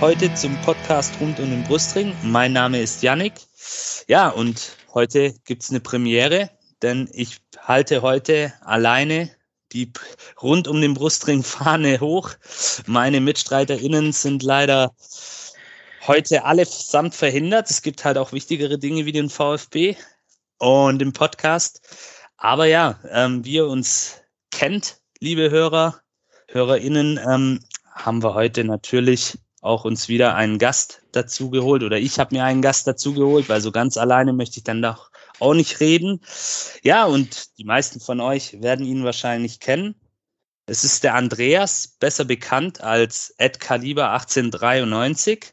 heute zum Podcast rund um den Brustring. Mein Name ist Yannick. Ja, und heute gibt's eine Premiere, denn ich halte heute alleine die rund um den Brustring Fahne hoch. Meine MitstreiterInnen sind leider heute alle samt verhindert. Es gibt halt auch wichtigere Dinge wie den VfB und den Podcast. Aber ja, ähm, wie ihr uns kennt, liebe Hörer, HörerInnen, ähm, haben wir heute natürlich auch uns wieder einen Gast dazu geholt oder ich habe mir einen Gast dazu geholt, weil so ganz alleine möchte ich dann doch auch nicht reden. Ja, und die meisten von euch werden ihn wahrscheinlich kennen. Es ist der Andreas, besser bekannt als Ed Kaliber 1893.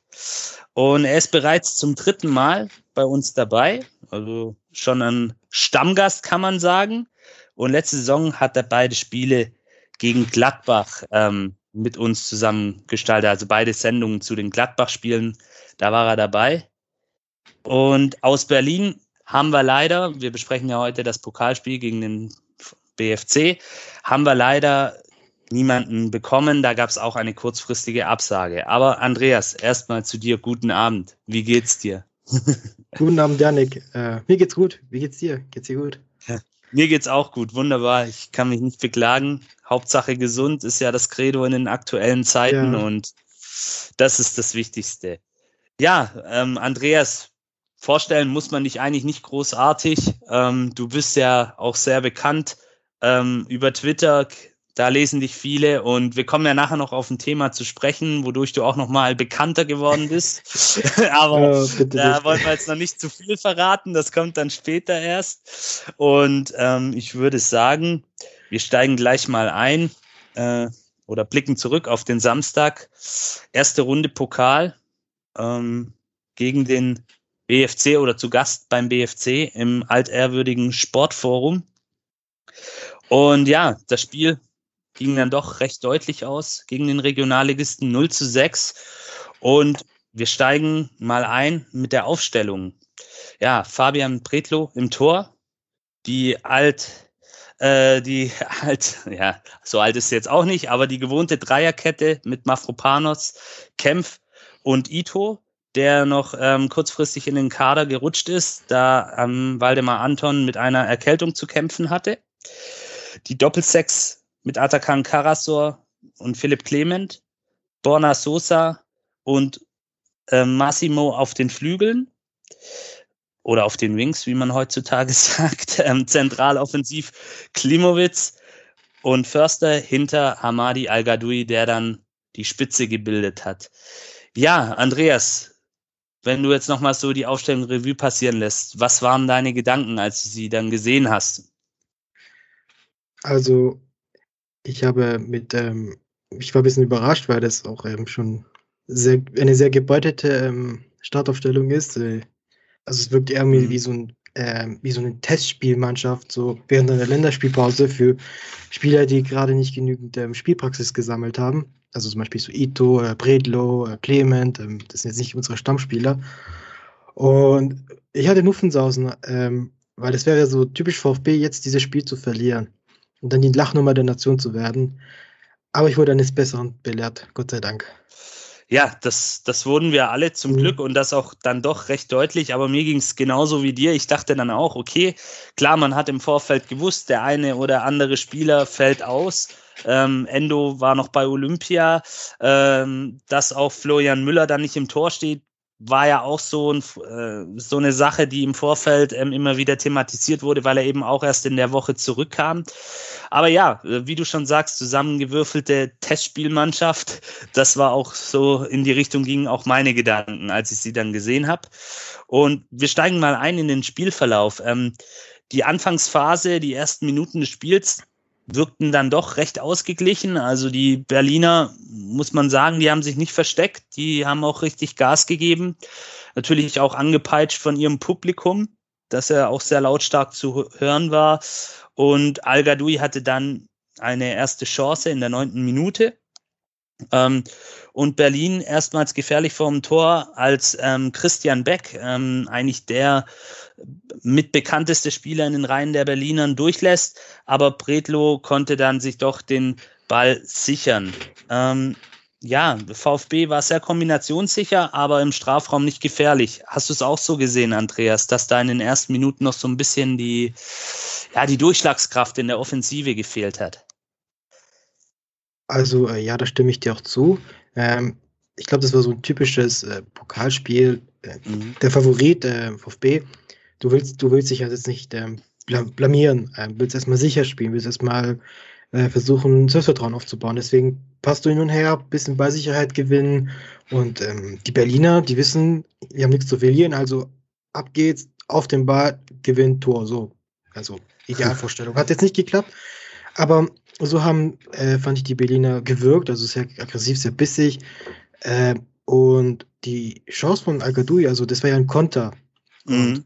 Und er ist bereits zum dritten Mal bei uns dabei. Also schon ein Stammgast, kann man sagen. Und letzte Saison hat er beide Spiele gegen Gladbach ähm, mit uns zusammen gestaltet. Also beide Sendungen zu den Gladbach-Spielen, da war er dabei. Und aus Berlin haben wir leider, wir besprechen ja heute das Pokalspiel gegen den BFC, haben wir leider niemanden bekommen. Da gab es auch eine kurzfristige Absage. Aber Andreas, erstmal zu dir, guten Abend. Wie geht's dir? guten Abend, Janik. Äh, mir geht's gut. Wie geht's dir? Geht's dir gut? Mir geht's auch gut. Wunderbar. Ich kann mich nicht beklagen. Hauptsache gesund ist ja das Credo in den aktuellen Zeiten ja. und das ist das Wichtigste. Ja, ähm, Andreas, vorstellen muss man dich eigentlich nicht großartig. Ähm, du bist ja auch sehr bekannt ähm, über Twitter. Da lesen dich viele und wir kommen ja nachher noch auf ein Thema zu sprechen, wodurch du auch noch mal bekannter geworden bist. Aber oh, da wollen wir jetzt noch nicht zu viel verraten. Das kommt dann später erst. Und ähm, ich würde sagen, wir steigen gleich mal ein äh, oder blicken zurück auf den Samstag. Erste Runde Pokal ähm, gegen den BFC oder zu Gast beim BFC im altehrwürdigen Sportforum. Und ja, das Spiel ging dann doch recht deutlich aus gegen den Regionalligisten 0 zu 6. Und wir steigen mal ein mit der Aufstellung. Ja, Fabian Pretlo im Tor, die alt, äh, die alt, ja, so alt ist sie jetzt auch nicht, aber die gewohnte Dreierkette mit Mafropanos, Kempf und Ito der noch ähm, kurzfristig in den Kader gerutscht ist, da ähm, Waldemar Anton mit einer Erkältung zu kämpfen hatte. Die Doppelsechs mit Atakan Karasor und Philipp Clement, Borna Sosa und äh, Massimo auf den Flügeln oder auf den Wings, wie man heutzutage sagt. Ähm, zentral Klimowitz und Förster hinter Hamadi Al-Gadoui, der dann die Spitze gebildet hat. Ja, Andreas, wenn du jetzt nochmal so die Aufstellung Revue passieren lässt, was waren deine Gedanken, als du sie dann gesehen hast? Also, ich habe mit, ähm, ich war ein bisschen überrascht, weil das auch ähm, schon sehr, eine sehr gebeutete ähm, Startaufstellung ist. Äh, also es wirkt eher mhm. wie so ein äh, wie so eine Testspielmannschaft, so während einer Länderspielpause für Spieler, die gerade nicht genügend ähm, Spielpraxis gesammelt haben. Also zum Beispiel so Ito, äh, Bredlo, äh, Clement, ähm, das sind jetzt nicht unsere Stammspieler. Und ich hatte Muffensausen, ähm, weil es wäre so typisch VfB, jetzt dieses Spiel zu verlieren und dann die Lachnummer der Nation zu werden. Aber ich wurde eines Besseren belehrt, Gott sei Dank ja, das, das wurden wir alle zum mhm. Glück und das auch dann doch recht deutlich. Aber mir ging es genauso wie dir. Ich dachte dann auch, okay, klar, man hat im Vorfeld gewusst, der eine oder andere Spieler fällt aus. Ähm, Endo war noch bei Olympia. Ähm, dass auch Florian Müller dann nicht im Tor steht, war ja auch so, ein, äh, so eine Sache, die im Vorfeld ähm, immer wieder thematisiert wurde, weil er eben auch erst in der Woche zurückkam. Aber ja, äh, wie du schon sagst, zusammengewürfelte Testspielmannschaft, das war auch so in die Richtung gingen auch meine Gedanken, als ich sie dann gesehen habe. Und wir steigen mal ein in den Spielverlauf. Ähm, die Anfangsphase, die ersten Minuten des Spiels, wirkten dann doch recht ausgeglichen. Also die Berliner, muss man sagen, die haben sich nicht versteckt, die haben auch richtig Gas gegeben. natürlich auch angepeitscht von ihrem Publikum, dass er auch sehr lautstark zu hören war. Und Al Gadoui hatte dann eine erste Chance in der neunten Minute. Ähm, und Berlin erstmals gefährlich vorm Tor, als ähm, Christian Beck, ähm, eigentlich der mitbekannteste Spieler in den Reihen der Berlinern, durchlässt. Aber Bredlo konnte dann sich doch den Ball sichern. Ähm, ja, VfB war sehr kombinationssicher, aber im Strafraum nicht gefährlich. Hast du es auch so gesehen, Andreas, dass da in den ersten Minuten noch so ein bisschen die, ja, die Durchschlagskraft in der Offensive gefehlt hat? Also, äh, ja, da stimme ich dir auch zu. Ähm, ich glaube, das war so ein typisches äh, Pokalspiel. Äh, mhm. Der Favorit VfB. Du willst, du willst dich also jetzt nicht ähm, blamieren, ähm, willst erstmal sicher spielen, willst erstmal äh, versuchen, Selbstvertrauen aufzubauen. Deswegen passt du hin und her, bisschen Ballsicherheit gewinnen. Und ähm, die Berliner, die wissen, wir haben nichts zu verlieren, also ab geht's, auf den Ball, gewinnt Tor. So. Also Idealvorstellung. Hat jetzt nicht geklappt, aber so haben, äh, fand ich die Berliner gewirkt, also sehr aggressiv, sehr bissig. Äh, und die Chance von al also das war ja ein Konter. Mhm.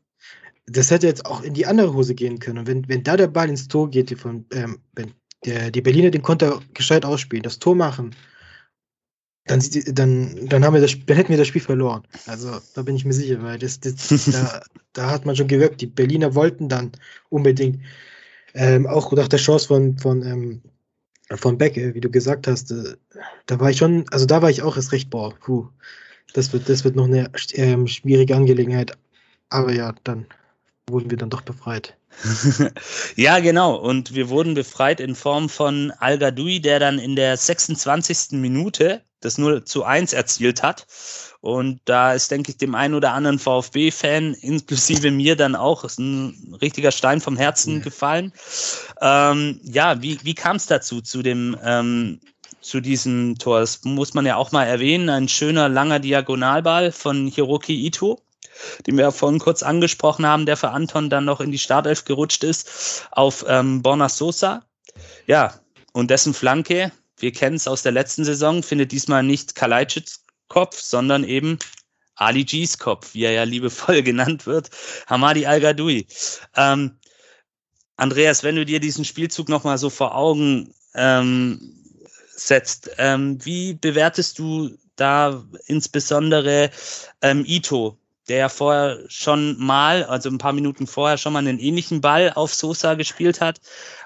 Das hätte jetzt auch in die andere Hose gehen können. Und wenn, wenn da der Ball ins Tor geht, die von, ähm, wenn der, die Berliner den Konter gescheit ausspielen, das Tor machen, dann, dann, dann, haben wir das, dann hätten wir das Spiel verloren. Also da bin ich mir sicher, weil das, das da, da, hat man schon gewirkt. Die Berliner wollten dann unbedingt ähm, auch nach der Chance von, von, ähm, von Beck, wie du gesagt hast, äh, da war ich schon, also da war ich auch erst recht, boah, puh, das wird, das wird noch eine ähm, schwierige Angelegenheit. Aber ja, dann wurden wir dann doch befreit. ja, genau. Und wir wurden befreit in Form von Al Gadoui, der dann in der 26. Minute das 0 zu 1 erzielt hat. Und da ist, denke ich, dem einen oder anderen VfB-Fan, inklusive mir dann auch, ein richtiger Stein vom Herzen ja. gefallen. Ähm, ja, wie, wie kam es dazu, zu dem, ähm, zu diesem Tor? Das muss man ja auch mal erwähnen. Ein schöner, langer Diagonalball von Hiroki Ito den wir ja vorhin kurz angesprochen haben, der für Anton dann noch in die Startelf gerutscht ist, auf ähm, Borna Sosa. Ja, und dessen Flanke, wir kennen es aus der letzten Saison, findet diesmal nicht Kalajdzics Kopf, sondern eben Ali G's Kopf, wie er ja liebevoll genannt wird, Hamadi Al-Gadoui. Ähm, Andreas, wenn du dir diesen Spielzug nochmal so vor Augen ähm, setzt, ähm, wie bewertest du da insbesondere ähm, Ito, der ja vorher schon mal, also ein paar Minuten vorher schon mal einen ähnlichen Ball auf Sosa gespielt hat.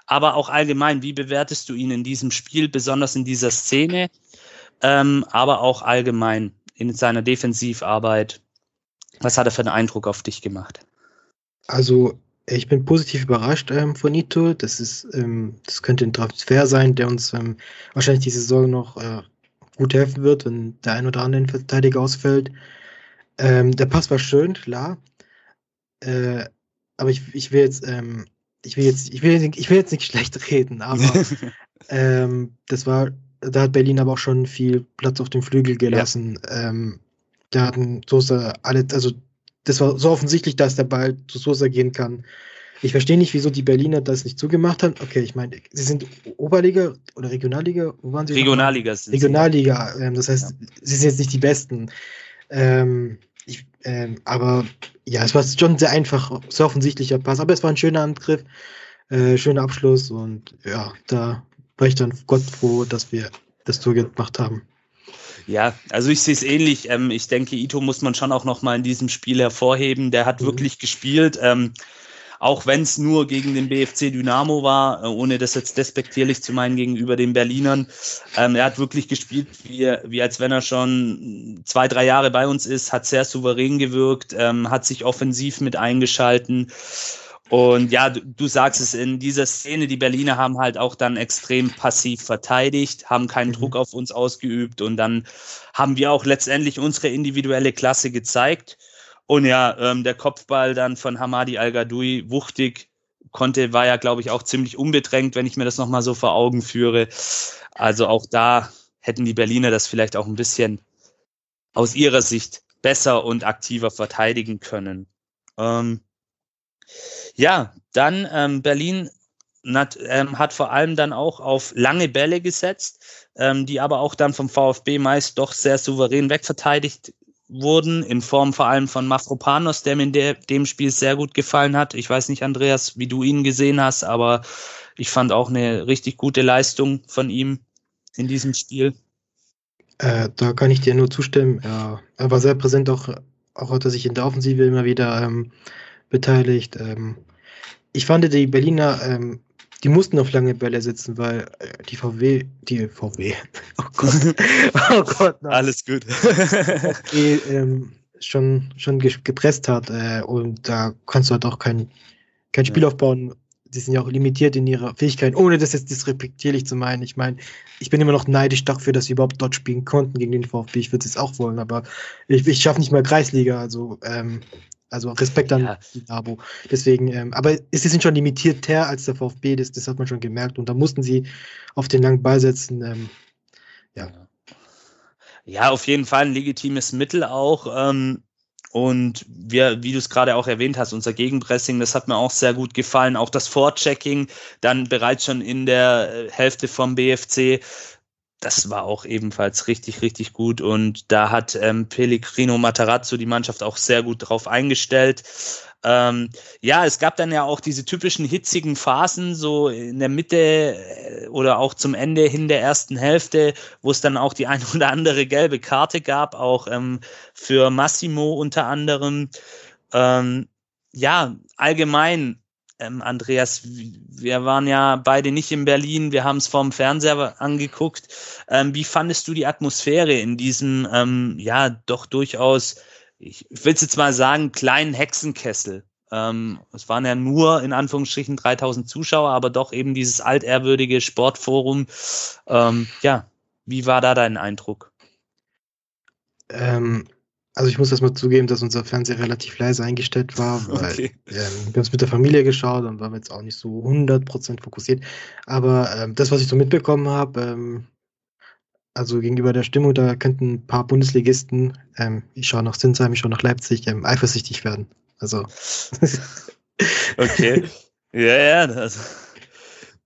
Aber auch allgemein, wie bewertest du ihn in diesem Spiel, besonders in dieser Szene, ähm, aber auch allgemein in seiner Defensivarbeit? Was hat er für einen Eindruck auf dich gemacht? Also, ich bin positiv überrascht ähm, von Ito. Das ist, ähm, das könnte ein Transfer sein, der uns ähm, wahrscheinlich diese Saison noch äh, gut helfen wird, wenn der ein oder andere Verteidiger ausfällt. Ähm, der Pass war schön, klar. Äh, aber ich, ich will jetzt, ähm, ich will jetzt, ich will, ich will jetzt nicht schlecht reden, aber ähm, das war, da hat Berlin aber auch schon viel Platz auf dem Flügel gelassen. Ja. Ähm, da hatten Sosa alle, also das war so offensichtlich, dass der Ball zu Sosa gehen kann. Ich verstehe nicht, wieso die Berliner das nicht zugemacht haben. Okay, ich meine, sie sind Oberliga oder Regionalliga? Wo waren sie? Regionalliga sind Regionalliga, ähm, das heißt, ja. sie sind jetzt nicht die Besten. Ähm, ich, ähm, aber ja, es war schon sehr einfach, sehr offensichtlicher Pass, aber es war ein schöner Angriff, äh, schöner Abschluss und ja, da war ich dann Gott froh, dass wir das Tor gemacht haben. Ja, also ich sehe es ähnlich. Ähm, ich denke, Ito muss man schon auch noch mal in diesem Spiel hervorheben. Der hat mhm. wirklich gespielt. Ähm, auch wenn es nur gegen den BFC Dynamo war, äh, ohne das jetzt despektierlich zu meinen gegenüber den Berlinern. Ähm, er hat wirklich gespielt, wie, wie als wenn er schon zwei, drei Jahre bei uns ist, hat sehr souverän gewirkt, ähm, hat sich offensiv mit eingeschalten. Und ja, du, du, sagst es in dieser Szene, die Berliner haben halt auch dann extrem passiv verteidigt, haben keinen mhm. Druck auf uns ausgeübt und dann haben wir auch letztendlich unsere individuelle Klasse gezeigt. Und ja, ähm, der Kopfball dann von Hamadi Al-Gadoui, wuchtig, konnte, war ja, glaube ich, auch ziemlich unbedrängt, wenn ich mir das nochmal so vor Augen führe. Also auch da hätten die Berliner das vielleicht auch ein bisschen aus ihrer Sicht besser und aktiver verteidigen können. Ähm, ja, dann ähm, Berlin hat, ähm, hat vor allem dann auch auf lange Bälle gesetzt, ähm, die aber auch dann vom VfB meist doch sehr souverän wegverteidigt wurden, in Form vor allem von Mafropanos, der mir in der, dem Spiel sehr gut gefallen hat. Ich weiß nicht, Andreas, wie du ihn gesehen hast, aber ich fand auch eine richtig gute Leistung von ihm in diesem Spiel. Äh, da kann ich dir nur zustimmen. Ja, er war sehr präsent, auch, auch hat er sich in der Offensive immer wieder ähm, beteiligt. Ähm, ich fand die Berliner ähm, die mussten auf lange Bälle sitzen, weil äh, die VW, die VW, oh Gott, oh Gott, nein. alles gut, die, ähm, schon schon gepresst hat äh, und da kannst du halt auch kein kein Spiel ja. aufbauen. Die sind ja auch limitiert in ihrer Fähigkeit, ohne das jetzt disrespektierlich zu meinen. Ich meine, ich bin immer noch neidisch dafür, dass sie überhaupt dort spielen konnten gegen den VfB. Ich würde es auch wollen, aber ich, ich schaffe nicht mal Kreisliga. Also ähm, also Respekt an ja. Abo. Deswegen, ähm, aber sie sind schon limitierter als der VfB, das, das hat man schon gemerkt. Und da mussten sie auf den langen Ball setzen. Ähm, ja. Ja, auf jeden Fall ein legitimes Mittel auch. Ähm, und wir, wie du es gerade auch erwähnt hast, unser Gegenpressing, das hat mir auch sehr gut gefallen. Auch das Vorchecking, dann bereits schon in der äh, Hälfte vom BFC das war auch ebenfalls richtig, richtig gut. Und da hat ähm, Pellegrino Matarazzo die Mannschaft auch sehr gut drauf eingestellt. Ähm, ja, es gab dann ja auch diese typischen hitzigen Phasen, so in der Mitte äh, oder auch zum Ende hin der ersten Hälfte, wo es dann auch die ein oder andere gelbe Karte gab, auch ähm, für Massimo unter anderem. Ähm, ja, allgemein ähm, Andreas, wir waren ja beide nicht in Berlin, wir haben es vorm Fernseher angeguckt. Ähm, wie fandest du die Atmosphäre in diesem, ähm, ja, doch durchaus, ich will es jetzt mal sagen, kleinen Hexenkessel? Ähm, es waren ja nur in Anführungsstrichen 3000 Zuschauer, aber doch eben dieses altehrwürdige Sportforum. Ähm, ja, wie war da dein Eindruck? Also ich muss erstmal zugeben, dass unser Fernseher relativ leise eingestellt war, weil okay. ähm, wir haben es mit der Familie geschaut und waren jetzt auch nicht so 100% fokussiert. Aber ähm, das, was ich so mitbekommen habe, ähm, also gegenüber der Stimmung, da könnten ein paar Bundesligisten, ähm, ich schaue nach Sinsheim, ich schaue nach Leipzig, ähm, eifersüchtig werden. Also. okay. Ja, ja, also,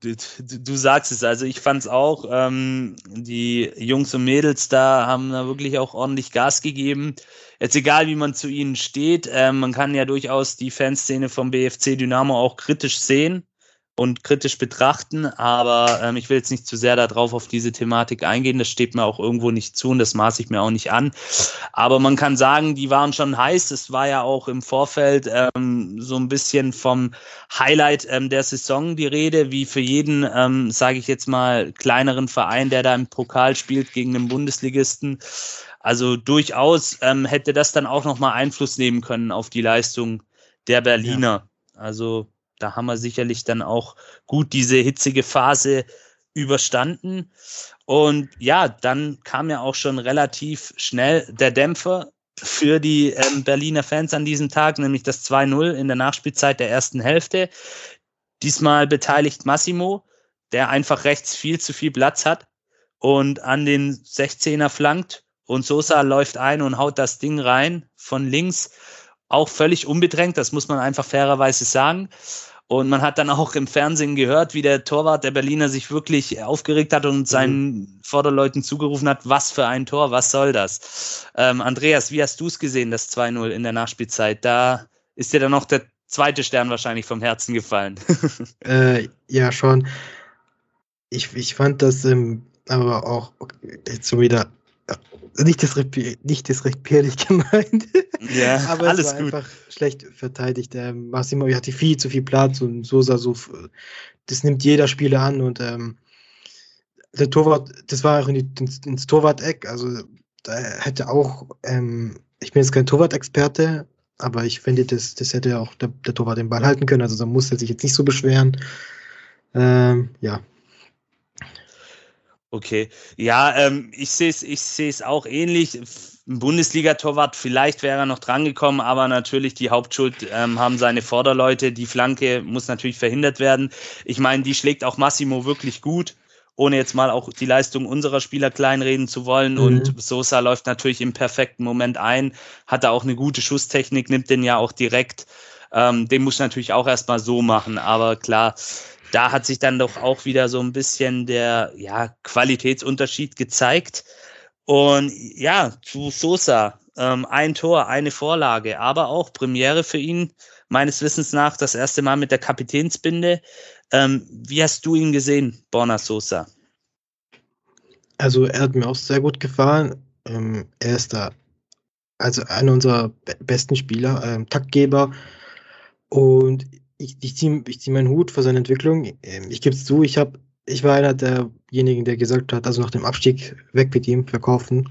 du, du, sagst es, also ich fand es auch, ähm, die Jungs und Mädels da haben da wirklich auch ordentlich Gas gegeben. Jetzt egal, wie man zu ihnen steht, äh, man kann ja durchaus die Fanszene vom BFC Dynamo auch kritisch sehen und kritisch betrachten, aber ähm, ich will jetzt nicht zu sehr darauf auf diese Thematik eingehen, das steht mir auch irgendwo nicht zu und das maße ich mir auch nicht an. Aber man kann sagen, die waren schon heiß. Es war ja auch im Vorfeld ähm, so ein bisschen vom Highlight ähm, der Saison die Rede, wie für jeden, ähm, sage ich jetzt mal, kleineren Verein, der da im Pokal spielt gegen den Bundesligisten. Also durchaus ähm, hätte das dann auch nochmal Einfluss nehmen können auf die Leistung der Berliner. Ja. Also da haben wir sicherlich dann auch gut diese hitzige Phase überstanden. Und ja, dann kam ja auch schon relativ schnell der Dämpfer für die ähm, Berliner Fans an diesem Tag, nämlich das 2-0 in der Nachspielzeit der ersten Hälfte. Diesmal beteiligt Massimo, der einfach rechts viel zu viel Platz hat und an den 16er flankt. Und Sosa läuft ein und haut das Ding rein von links. Auch völlig unbedrängt, das muss man einfach fairerweise sagen. Und man hat dann auch im Fernsehen gehört, wie der Torwart der Berliner sich wirklich aufgeregt hat und seinen mhm. Vorderleuten zugerufen hat, was für ein Tor, was soll das? Ähm, Andreas, wie hast du es gesehen, das 2-0 in der Nachspielzeit? Da ist dir dann noch der zweite Stern wahrscheinlich vom Herzen gefallen. äh, ja, schon. Ich, ich fand das ähm, aber auch jetzt so wieder nicht, disrespektierlich nicht disrespektierlich gemeint. Ja, aber alles es war gut. einfach schlecht verteidigt. Ähm, Massimo hatte viel zu viel Platz und Sosa so, das nimmt jeder Spieler an und ähm, der Torwart, das war auch in die, ins, ins Torwart-Eck, also da hätte auch, ähm, ich bin jetzt kein Torwart-Experte, aber ich finde, das, das hätte auch der, der Torwart den Ball halten können, also da muss er sich jetzt nicht so beschweren. Ähm, ja, Okay, ja, ähm, ich sehe es ich seh's auch ähnlich. Ein Bundesliga-Torwart, vielleicht wäre er noch drangekommen, aber natürlich die Hauptschuld ähm, haben seine Vorderleute. Die Flanke muss natürlich verhindert werden. Ich meine, die schlägt auch Massimo wirklich gut, ohne jetzt mal auch die Leistung unserer Spieler kleinreden zu wollen. Mhm. Und Sosa läuft natürlich im perfekten Moment ein, hat da auch eine gute Schusstechnik, nimmt den ja auch direkt. Ähm, den muss natürlich auch erstmal so machen, aber klar, da hat sich dann doch auch wieder so ein bisschen der ja, Qualitätsunterschied gezeigt. Und ja, zu Sosa. ähm, ein Tor, eine Vorlage, aber auch Premiere für ihn, meines Wissens nach, das erste Mal mit der Kapitänsbinde. Ähm, wie hast du ihn gesehen, Borna Sosa? Also er hat mir auch sehr gut gefallen. Ähm, er ist da also einer unserer besten Spieler, ähm, Taktgeber. Und ich, ich ziehe ich zieh meinen Hut vor seiner Entwicklung. Ähm, ich gebe es zu, ich habe, ich war einer derjenigen, der gesagt hat, also nach dem Abstieg weg mit ihm, verkaufen,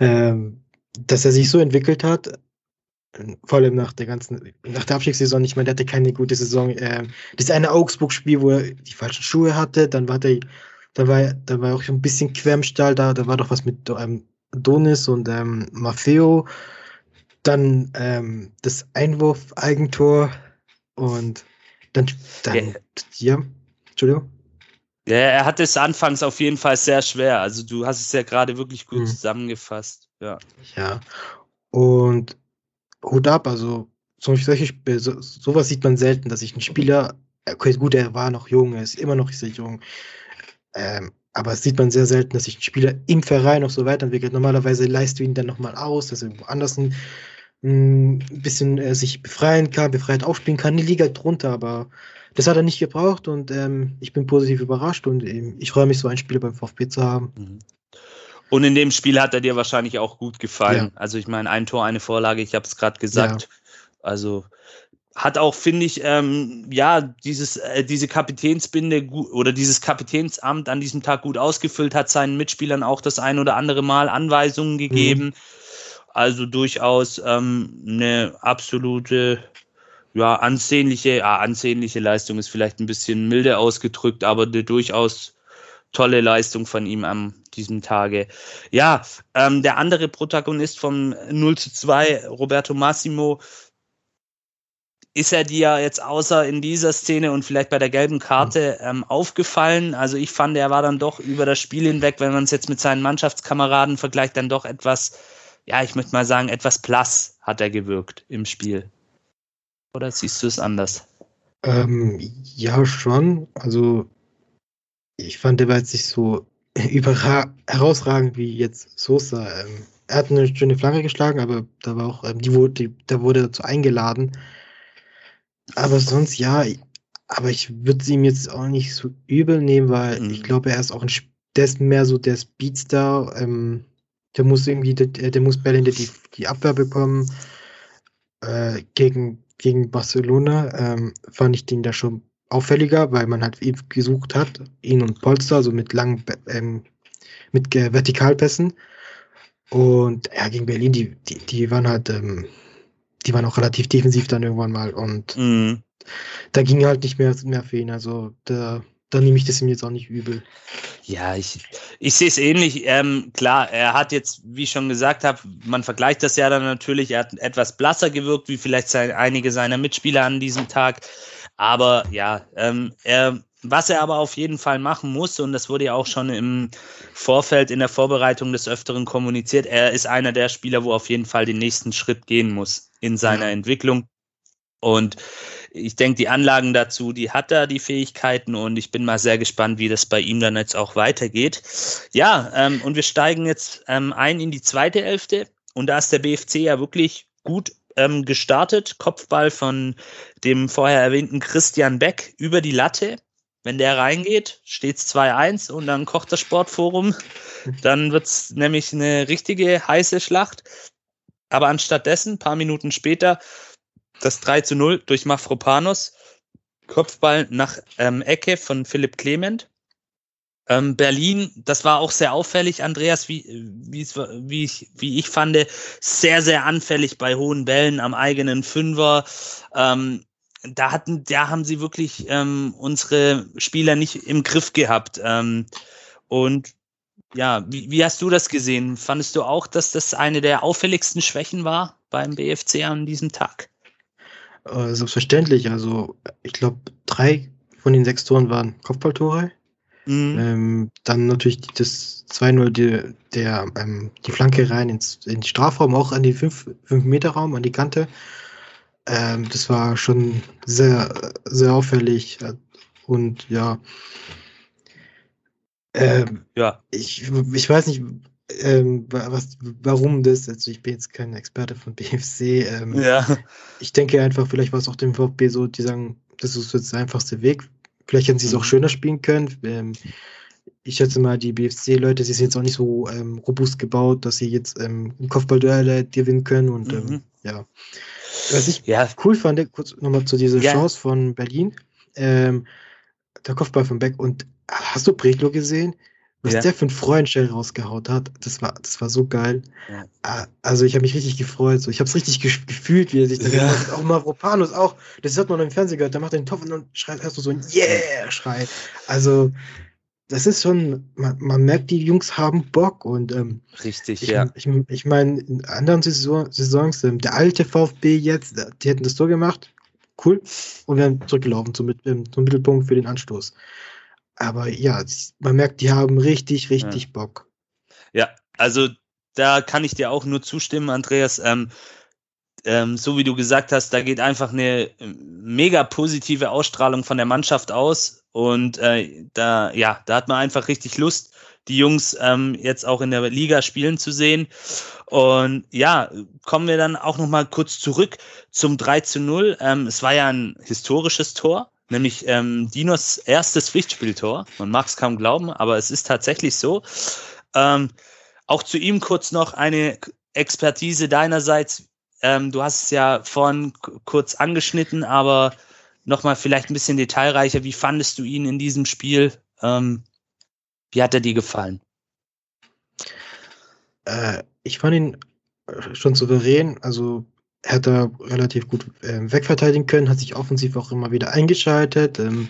ähm, dass er sich so entwickelt hat, vor allem nach der ganzen, nach der Abstiegssaison, ich meine, der hatte keine gute Saison. Ähm, das eine Augsburg-Spiel, wo er die falschen Schuhe hatte, dann war der, da war, da war auch ein bisschen quer im Stall da, da war doch was mit ähm, Donis und ähm, Maffeo. Dann ähm, das Einwurf-Eigentor und dann, dann ja. ja, Entschuldigung. Ja, er hat es anfangs auf jeden Fall sehr schwer. Also du hast es ja gerade wirklich gut mhm. zusammengefasst. Ja. Ja. Und Hut ab, also solche so, sowas sieht man selten, dass sich ein Spieler, okay, gut, er war noch jung, er ist immer noch sehr jung, ähm, aber es sieht man sehr selten, dass sich ein Spieler im Verein noch so weiterentwickelt. Normalerweise leist du ihn dann nochmal aus, dass er woanders ein, ein bisschen äh, sich befreien kann, befreit aufspielen kann, die Liga drunter, aber das hat er nicht gebraucht und ähm, ich bin positiv überrascht und ähm, ich freue mich, so ein Spiel beim VfB zu haben. Mhm. Und in dem Spiel hat er dir wahrscheinlich auch gut gefallen. Ja. Also ich meine, ein Tor, eine Vorlage, ich habe es gerade gesagt. Ja. Also hat auch, finde ich, ähm, ja, dieses, äh, diese Kapitänsbinde oder dieses Kapitänsamt an diesem Tag gut ausgefüllt, hat seinen Mitspielern auch das ein oder andere Mal Anweisungen gegeben. Mhm. Also durchaus ähm, eine absolute, ja, ansehnliche, ja, ansehnliche Leistung ist vielleicht ein bisschen milde ausgedrückt, aber eine durchaus tolle Leistung von ihm an diesem Tage. Ja, ähm, der andere Protagonist vom 0 zu 2, Roberto Massimo, ist er dir jetzt außer in dieser Szene und vielleicht bei der gelben Karte ähm, aufgefallen? Also ich fand, er war dann doch über das Spiel hinweg, wenn man es jetzt mit seinen Mannschaftskameraden vergleicht, dann doch etwas, ja, ich möchte mal sagen, etwas blass hat er gewirkt im Spiel. Oder siehst du es anders? Ähm, ja, schon. Also ich fand, er war jetzt nicht so herausragend wie jetzt Sosa. Ähm, er hat eine schöne Flanke geschlagen, aber da war auch, ähm, die wurde, die, da wurde dazu eingeladen. Aber sonst ja, aber ich würde es ihm jetzt auch nicht so übel nehmen, weil mhm. ich glaube, er ist auch ein, der ist mehr so der Speedstar. Ähm, der muss irgendwie, der, der muss Bälle die, die Abwehr bekommen. Äh, gegen, gegen Barcelona ähm, fand ich den da schon auffälliger, weil man halt eben gesucht hat, ihn und Polster, also mit langen, ähm, mit äh, Vertikalpässen. Und ja, gegen Berlin, die, die, die waren halt, ähm, die waren auch relativ defensiv dann irgendwann mal und mhm. da ging halt nicht mehr, mehr für ihn. Also da, da nehme ich das ihm jetzt auch nicht übel. Ja, ich, ich sehe es ähnlich. Ähm, klar, er hat jetzt, wie ich schon gesagt habe, man vergleicht das ja dann natürlich, er hat etwas blasser gewirkt, wie vielleicht sein, einige seiner Mitspieler an diesem Tag. Aber ja, ähm, er was er aber auf jeden Fall machen muss, und das wurde ja auch schon im Vorfeld in der Vorbereitung des Öfteren kommuniziert, er ist einer der Spieler, wo auf jeden Fall den nächsten Schritt gehen muss in seiner ja. Entwicklung. Und ich denke, die Anlagen dazu, die hat er, die Fähigkeiten, und ich bin mal sehr gespannt, wie das bei ihm dann jetzt auch weitergeht. Ja, ähm, und wir steigen jetzt ähm, ein in die zweite Hälfte, und da ist der BFC ja wirklich gut ähm, gestartet. Kopfball von dem vorher erwähnten Christian Beck über die Latte. Wenn der reingeht, steht es 2-1 und dann kocht das Sportforum. Dann wird es nämlich eine richtige heiße Schlacht. Aber anstattdessen, paar Minuten später, das 3 zu 0 durch Mafropanos. Kopfball nach ähm, Ecke von Philipp Clement. Ähm, Berlin, das war auch sehr auffällig, Andreas, wie, wie, ich, wie ich fand, sehr, sehr anfällig bei hohen Bällen am eigenen Fünfer. Ähm, da hatten, da haben sie wirklich ähm, unsere Spieler nicht im Griff gehabt. Ähm, und ja, wie, wie hast du das gesehen? Fandest du auch, dass das eine der auffälligsten Schwächen war beim BFC an diesem Tag? Äh, selbstverständlich. Also ich glaube, drei von den sechs Toren waren Kopfballtore. Mhm. Ähm, dann natürlich das 2-0, die, der, ähm, die Flanke rein ins, in den Strafraum, auch an den 5-Meter-Raum, an die Kante. Ähm, das war schon sehr, sehr auffällig. Und ja, ähm, ja. Ich, ich weiß nicht, ähm, was, warum das? Also ich bin jetzt kein Experte von BFC. Ähm, Ja. Ich denke einfach, vielleicht war es auch dem VfB so, die sagen, das ist jetzt der einfachste Weg. Vielleicht hätten sie es auch Mhm. schöner spielen können. Ähm, ich schätze mal, die BFC-Leute, sie sind jetzt auch nicht so ähm, robust gebaut, dass sie jetzt ähm, Kopfballduelle gewinnen können. Und Mhm. ähm, ja. Was ich Ja, cool fand, kurz nochmal zu dieser Ja. Chance von Berlin. Ähm, der Kopfball von Beck. Und hast du Breglo gesehen? Was Ja. der für einen Freundshell rausgehaut hat, das war, das war so geil. Ja. Ah, Also ich habe mich richtig gefreut. So. Ich habe es richtig gef- gefühlt, wie er sich da Ja. gemacht hat. Auch Mavropanos auch. Das hat man im Fernsehen gehört. Der macht den Topf und dann schreit erst so ein Yeah-Schrei. Also das ist schon, man, man merkt, die Jungs haben Bock und ähm, richtig, ich, ja. ich, ich meine, in anderen Saison, Saisons, ähm, der alte VfB jetzt, äh, die hätten das Tor gemacht, cool, und wären zurückgelaufen zum, ähm, zum Mittelpunkt für den Anstoß. Aber ja, man merkt, die haben richtig, richtig Bock. Ja, also da kann ich dir auch nur zustimmen, Andreas. Ähm, ähm, so wie du gesagt hast, da geht einfach eine ähm, mega positive Ausstrahlung von der Mannschaft aus. Und äh, da, ja, da hat man einfach richtig Lust, die Jungs ähm, jetzt auch in der Liga spielen zu sehen. Und ja, kommen wir dann auch noch mal kurz zurück zum 3 zu 0. Ähm, es war ja ein historisches Tor, nämlich ähm, Dinos erstes Pflichtspieltor. Man mag es kaum glauben, aber es ist tatsächlich so. Ähm, auch zu ihm kurz noch eine Expertise deinerseits. Ähm, du hast es ja vorhin kurz angeschnitten, aber nochmal vielleicht ein bisschen detailreicher. Wie fandest du ihn in diesem Spiel? Ähm, wie hat er dir gefallen? Äh, ich fand ihn äh, schon souverän, also er hat da relativ gut ähm, wegverteidigen können, hat sich offensiv auch immer wieder eingeschaltet, ähm,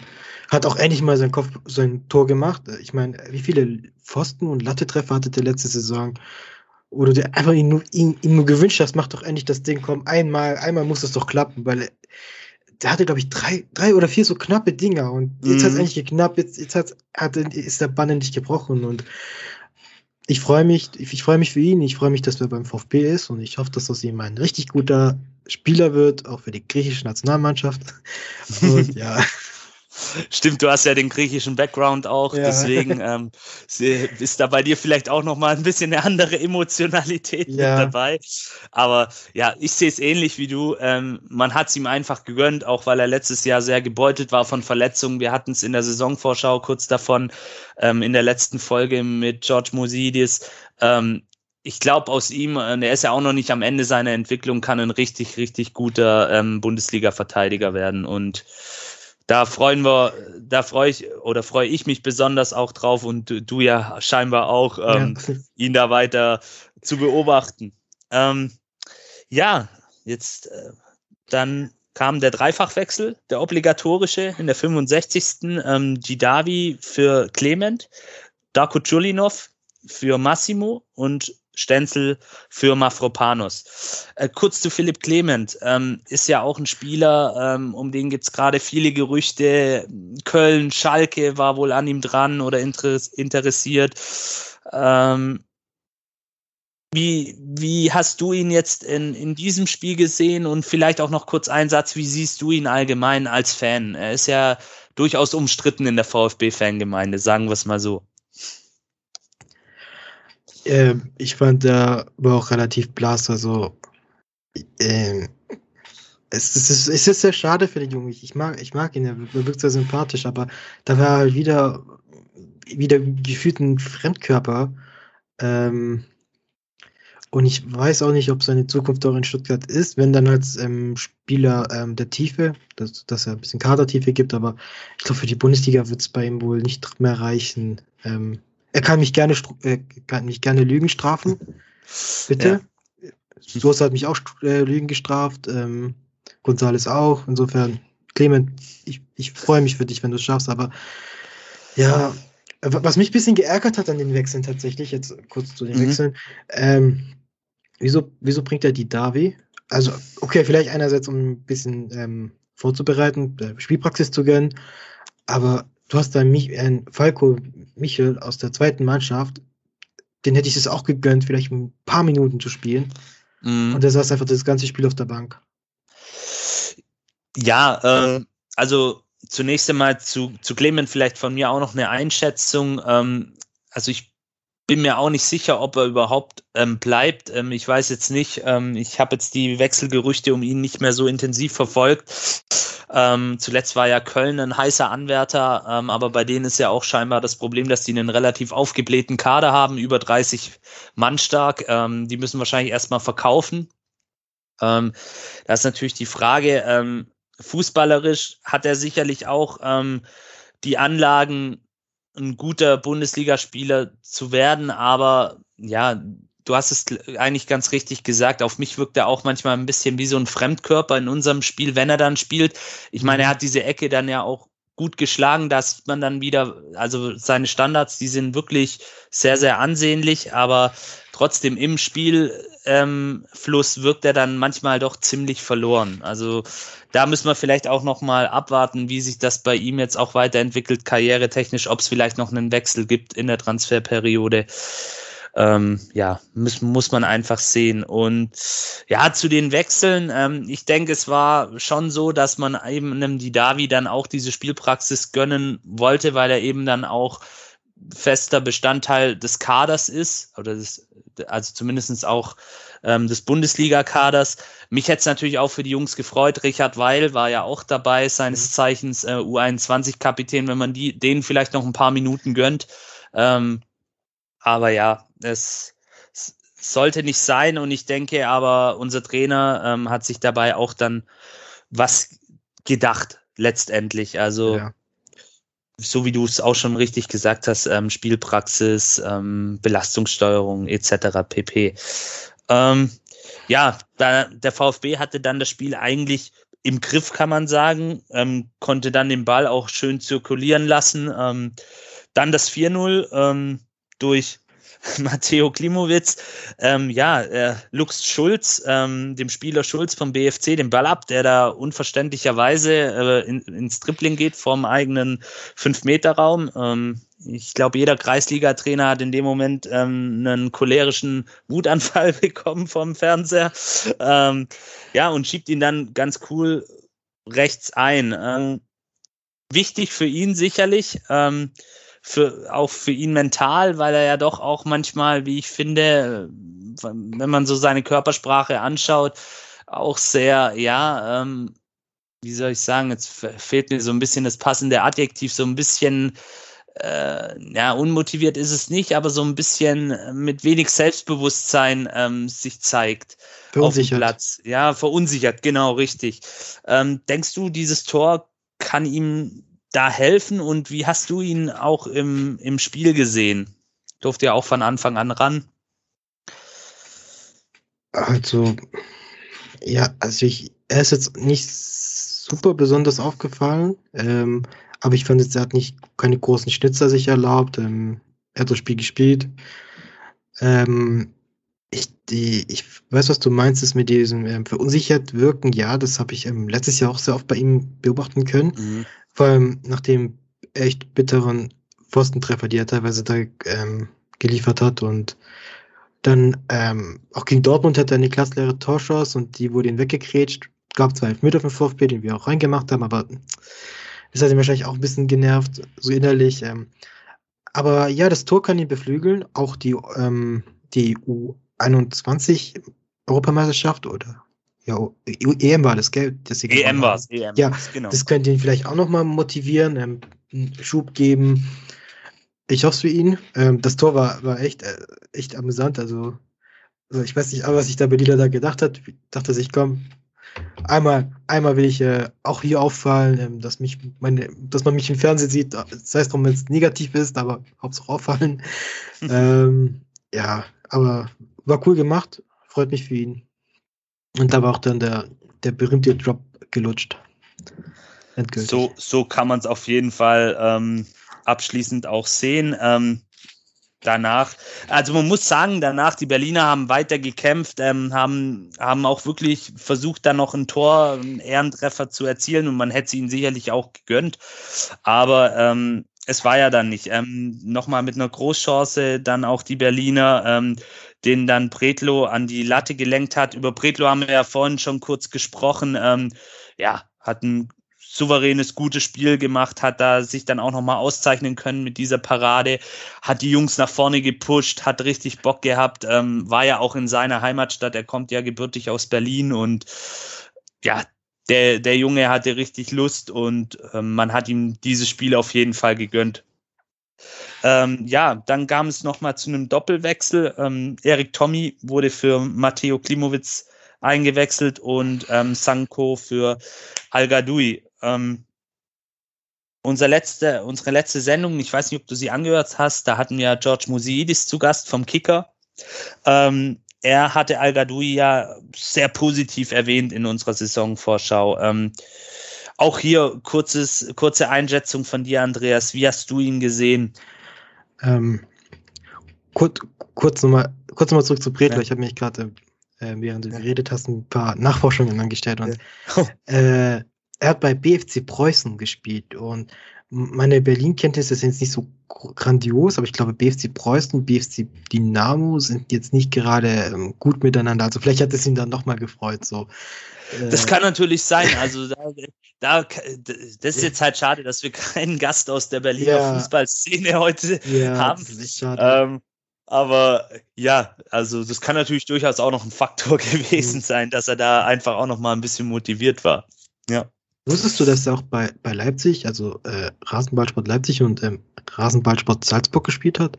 hat auch endlich mal sein Kopf, sein Tor gemacht. Äh, Ich meine, wie viele Pfosten und Lattetreffer hatte der letzte Saison? Oder der einfach ihn nur, ihn, ihn nur gewünscht hast, mach doch endlich das Ding, komm, einmal, einmal muss das doch klappen, weil er, der hatte, glaube ich, drei, drei oder vier so knappe Dinger und jetzt Mhm. hat es endlich geknappt, jetzt, jetzt hat, hat, ist der Bann endlich gebrochen und ich freue mich, ich freue mich für ihn, ich freue mich, dass er beim VfB ist und ich hoffe, dass aus ihm ein richtig guter Spieler wird, auch für die griechische Nationalmannschaft. Und ja, Stimmt, du hast ja den griechischen Background auch, Ja. deswegen ähm, ist da bei dir vielleicht auch noch mal ein bisschen eine andere Emotionalität mit Ja. dabei. Aber ja, ich sehe es ähnlich wie du. Ähm, man hat es ihm einfach gegönnt, auch weil er letztes Jahr sehr gebeutet war von Verletzungen. Wir hatten es in der Saisonvorschau kurz davon, ähm, in der letzten Folge mit George Mosidis. Ähm, ich glaube, aus ihm, äh, er ist ja auch noch nicht am Ende seiner Entwicklung, kann ein richtig, richtig guter ähm, Bundesliga-Verteidiger werden. Und da freuen wir, da freue ich oder freue ich mich besonders auch drauf und du, du ja scheinbar auch, ähm, ja. ihn da weiter zu beobachten. Ähm, ja, jetzt äh, dann kam der Dreifachwechsel, der obligatorische in der 65. Ähm, Gidavi für Clement, Darko Chulinov für Massimo und Stenzel für Mafropanos. Äh, kurz zu Philipp Clement, ähm, ist ja auch ein Spieler, ähm, um den gibt's gerade viele Gerüchte. Köln, Schalke war wohl an ihm dran oder interess interessiert. Ähm, wie, wie hast du ihn jetzt in, in diesem Spiel gesehen und vielleicht auch noch kurz ein Satz, wie siehst du ihn allgemein als Fan? Er ist ja durchaus umstritten in der VfB-Fangemeinde, sagen wir es mal so. Äh, ich fand, der war auch relativ blass, also ähm, es, es, ist, es ist sehr schade für den Jungen. Ich mag, ich mag ihn, er wirkt sehr sympathisch, aber da war halt wieder, wieder gefühlt ein Fremdkörper. Ähm, und ich weiß auch nicht, ob seine Zukunft auch in Stuttgart ist, wenn dann als ähm, Spieler ähm, der Tiefe, dass, dass er ein bisschen Kadertiefe gibt, aber ich glaube, für die Bundesliga wird es bei ihm wohl nicht mehr reichen. Ähm, er kann mich gerne, äh, kann mich gerne Lügen strafen. Bitte. Soos hat mich auch äh, Lügen gestraft. Ähm, Gonzales auch. Insofern, Clement, ich, ich freue mich für dich, wenn du es schaffst, aber ja, wa- was mich ein bisschen geärgert hat an den Wechseln tatsächlich, jetzt kurz zu den Mhm. Wechseln, ähm, wieso, wieso bringt er die Davi? Also, okay, vielleicht einerseits, um ein bisschen ähm, vorzubereiten, äh, Spielpraxis zu gönnen, aber du hast da mich, äh, Falco Michel aus der zweiten Mannschaft, den hätte ich es auch gegönnt, vielleicht ein paar Minuten zu spielen. Mhm. Und der saß einfach das ganze Spiel auf der Bank. Ja, ähm, also zunächst einmal zu, zu Clement vielleicht von mir auch noch eine Einschätzung. Ähm, also ich bin mir auch nicht sicher, ob er überhaupt ähm, bleibt. Ähm, ich weiß jetzt nicht. Ähm, ich habe jetzt die Wechselgerüchte um ihn nicht mehr so intensiv verfolgt. Ähm, zuletzt war ja Köln ein heißer Anwärter, ähm, aber bei denen ist ja auch scheinbar das Problem, dass die einen relativ aufgeblähten Kader haben, über 30 Mann stark. Ähm, die müssen wahrscheinlich erstmal verkaufen. da ist natürlich die Frage, fußballerisch hat er sicherlich auch die Anlagen, ein guter Bundesligaspieler zu werden, aber ja, du hast es eigentlich ganz richtig gesagt. Auf mich wirkt er auch manchmal ein bisschen wie so ein Fremdkörper in unserem Spiel, wenn er dann spielt. Ich meine, er hat diese Ecke dann ja auch gut geschlagen. Da sieht man dann wieder, also seine Standards, die sind wirklich sehr, sehr ansehnlich, aber trotzdem im Spielfluss ähm, wirkt er dann manchmal doch ziemlich verloren. Also da müssen wir vielleicht auch noch mal abwarten, wie sich das bei ihm jetzt auch weiterentwickelt, karrieretechnisch, ob es vielleicht noch einen Wechsel gibt in der Transferperiode. Ähm, ja, muss, muss man einfach sehen. Und ja, zu den Wechseln, ähm, ich denke, es war schon so, dass man eben einem Didavi dann auch diese Spielpraxis gönnen wollte, weil er eben dann auch fester Bestandteil des Kaders ist, oder des, also zumindestens auch ähm, des Bundesliga-Kaders. Mich hätte es natürlich auch für die Jungs gefreut. Richard Weil war ja auch dabei, seines mhm. Zeichens äh, U21-Kapitän, wenn man die, denen vielleicht noch ein paar Minuten gönnt. Ähm, aber ja, es, es sollte nicht sein und ich denke aber, unser Trainer ähm, hat sich dabei auch dann was gedacht, letztendlich. Also ja so wie du es auch schon richtig gesagt hast, ähm, Spielpraxis, ähm, Belastungssteuerung etc. pp. Ähm, ja, da, der VfB hatte dann das Spiel eigentlich im Griff, kann man sagen, ähm, konnte dann den Ball auch schön zirkulieren lassen. Ähm, dann das 4-0 ähm, durch Matteo Klimowitz, ähm, ja, er luchst Schulz, ähm, dem Spieler Schulz vom BFC, den Ball ab, der da unverständlicherweise äh, in, ins Tripling geht vom eigenen 5-Meter-Raum. Ähm, ich glaube, jeder Kreisliga-Trainer hat in dem Moment ähm, einen cholerischen Wutanfall bekommen vom Fernseher. Ähm, ja, und schiebt ihn dann ganz cool rechts ein. Ähm, wichtig für ihn sicherlich. Ähm, für, auch für ihn mental, weil er ja doch auch manchmal, wie ich finde, wenn man so seine Körpersprache anschaut, auch sehr, ja, ähm, wie soll ich sagen, jetzt fehlt mir so ein bisschen das passende Adjektiv, so ein bisschen, äh, ja, unmotiviert ist es nicht, aber so ein bisschen mit wenig Selbstbewusstsein ähm, sich zeigt auf dem Platz. Ja, verunsichert, genau, richtig. Ähm, denkst du, dieses Tor kann ihm da helfen und wie hast du ihn auch im, im Spiel gesehen? Durfte ja auch von Anfang an ran. Also, ja, also ich, er ist jetzt nicht super besonders aufgefallen, ähm, aber ich fand jetzt, er hat nicht keine großen Schnitzer sich erlaubt. Ähm, er hat das Spiel gespielt. Ähm, ich, die, ich weiß, was du meinst, ist mit diesem ähm, verunsichert wirken. Ja, das habe ich ähm, letztes Jahr auch sehr oft bei ihm beobachten können. Mhm. Vor allem nach dem echt bitteren Pfostentreffer, die er teilweise da ähm, geliefert hat. Und dann ähm, auch gegen Dortmund hat er eine klassleere Torschance und die wurde ihn weggekrätscht. Gab zwar Elfmeter vom VfB, den wir auch reingemacht haben, aber das hat ihn wahrscheinlich auch ein bisschen genervt, so innerlich. Ähm. Aber ja, das Tor kann ihn beflügeln. Auch die, ähm, die U21 Europameisterschaft oder ja, EM war das, gell? Das EM war es, EM. Ja, genau. das könnte ihn vielleicht auch nochmal motivieren, ähm, einen Schub geben. Ich hoffe es für ihn. Ähm, das Tor war, war echt, äh, echt amüsant. Also, also, ich weiß nicht, was sich da Belila da gedacht hat. Ich dachte sich, komm, einmal, einmal will ich äh, auch hier auffallen, ähm, dass mich meine, dass man mich im Fernsehen sieht, das heißt, wenn es negativ ist, aber hauptsächlich auffallen. ähm, ja, aber war cool gemacht, freut mich für ihn. Und da war auch dann der, der berühmte Drop gelutscht. Endgültig. So, so kann man es auf jeden Fall ähm, abschließend auch sehen. Ähm, danach, also man muss sagen, danach, die Berliner haben weiter gekämpft, ähm, haben, haben auch wirklich versucht, dann noch ein Tor, einen Ehrentreffer zu erzielen und man hätte sie ihnen sicherlich auch gegönnt. Aber ähm, es war ja dann nicht. Ähm, Nochmal mit einer Großchance, dann auch die Berliner, ähm, den dann Bretlo an die Latte gelenkt hat. Über Bretlo haben wir ja vorhin schon kurz gesprochen. Ähm, ja, hat ein souveränes, gutes Spiel gemacht, hat da sich dann auch nochmal auszeichnen können mit dieser Parade, hat die Jungs nach vorne gepusht, hat richtig Bock gehabt, ähm, war ja auch in seiner Heimatstadt, er kommt ja gebürtig aus Berlin und ja, der, der Junge hatte richtig Lust und ähm, man hat ihm dieses Spiel auf jeden Fall gegönnt. Ähm, ja, dann kam es nochmal zu einem Doppelwechsel. Ähm, Erik Tommy wurde für Matteo Klimowitz eingewechselt und ähm, Sanko für Al Gadoui. Ähm, unser letzte, unsere letzte Sendung, ich weiß nicht, ob du sie angehört hast, da hatten wir George Musidis zu Gast vom Kicker. Ähm, er hatte Al ja sehr positiv erwähnt in unserer Saisonvorschau. Ähm, auch hier kurzes, kurze Einschätzung von dir, Andreas. Wie hast du ihn gesehen? Ähm, kurz, kurz nochmal kurz noch mal zurück zu Bredler. Ja. Ich habe mich gerade, äh, während du ja. geredet hast, ein paar Nachforschungen angestellt. Und, ja. äh, er hat bei BFC Preußen gespielt und meine Berlin-Kenntnisse sind jetzt nicht so grandios, aber ich glaube, BFC Preußen, BFC Dynamo sind jetzt nicht gerade ähm, gut miteinander. Also vielleicht hat es ihn dann nochmal gefreut. So. Das äh, kann natürlich sein. Also da, da, das ist jetzt halt schade, dass wir keinen Gast aus der Berliner ja. Fußballszene heute ja, haben. Das. Ähm, aber ja, also das kann natürlich durchaus auch noch ein Faktor gewesen mhm. sein, dass er da einfach auch noch mal ein bisschen motiviert war. Ja. Wusstest du, dass er auch bei, bei Leipzig, also äh, Rasenballsport Leipzig und ähm, Rasenballsport Salzburg gespielt hat?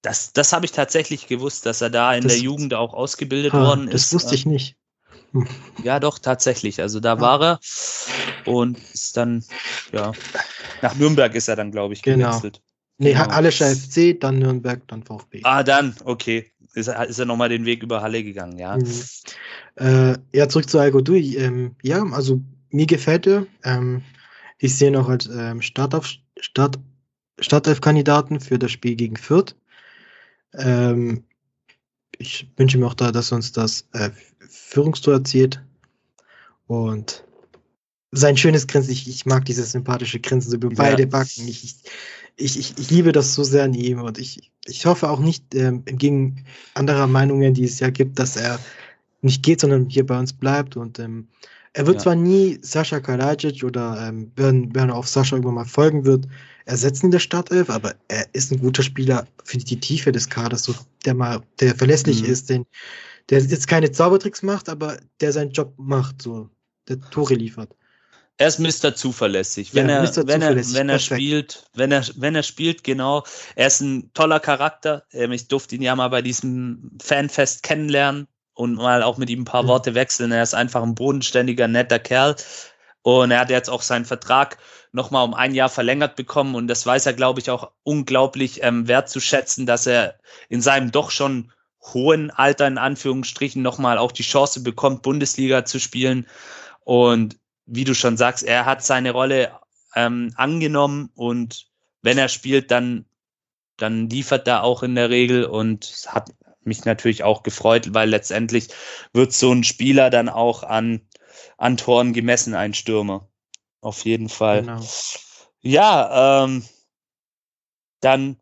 Das, das habe ich tatsächlich gewusst, dass er da in das, der Jugend auch ausgebildet ha, worden ist. Das wusste ich nicht. Ja, doch, tatsächlich. Also da war er und ist dann, ja, nach Nürnberg ist er dann, glaube ich, genau. gewechselt. Genau. Nee, genau. Halle FC, dann Nürnberg, dann VfB. Ah, dann, okay. Ist er, ist er nochmal den Weg über Halle gegangen, ja. Mhm. Äh, ja, zurück zu Algo Dui. Ähm, ja, also mir gefällt er. Ähm, ich sehe noch als ähm, Startauf, Start, Startelf-Kandidaten für das Spiel gegen Fürth. Ähm, ich wünsche mir auch da, dass er uns das äh, Führungstor erzielt. Und sein schönes Grinsen, ich, ich mag dieses sympathische Grinsen so über ja. beide Backen. Ich, ich, ich, ich, liebe das so sehr an ihm und ich, ich hoffe auch nicht, ähm, entgegen anderer Meinungen, die es ja gibt, dass er nicht geht, sondern hier bei uns bleibt und ähm, er wird ja. zwar nie Sascha Kalajic oder ähm, wenn, wenn er auf Sascha irgendwann mal folgen wird, ersetzen in der Startelf, aber er ist ein guter Spieler für die Tiefe des Kaders, so, der mal, der verlässlich mhm. ist, den, der jetzt keine Zaubertricks macht, aber der seinen Job macht, so, der Tore liefert. Er ist Mr. Zuverlässig. Wenn ja, er, Mr. wenn er, wenn er spielt, wenn er, wenn er spielt, genau. Er ist ein toller Charakter. Ähm, ich durfte ihn ja mal bei diesem Fanfest kennenlernen und mal auch mit ihm ein paar Worte wechseln. Er ist einfach ein bodenständiger, netter Kerl. Und er hat jetzt auch seinen Vertrag nochmal um ein Jahr verlängert bekommen. Und das weiß er, glaube ich, auch unglaublich ähm, wertzuschätzen, dass er in seinem doch schon hohen Alter, in Anführungsstrichen, nochmal auch die Chance bekommt, Bundesliga zu spielen. Und wie du schon sagst, er hat seine Rolle ähm, angenommen und wenn er spielt, dann, dann liefert er auch in der Regel und hat mich natürlich auch gefreut, weil letztendlich wird so ein Spieler dann auch an, an Toren gemessen, ein Stürmer. Auf jeden Fall. Genau. Ja, ähm, dann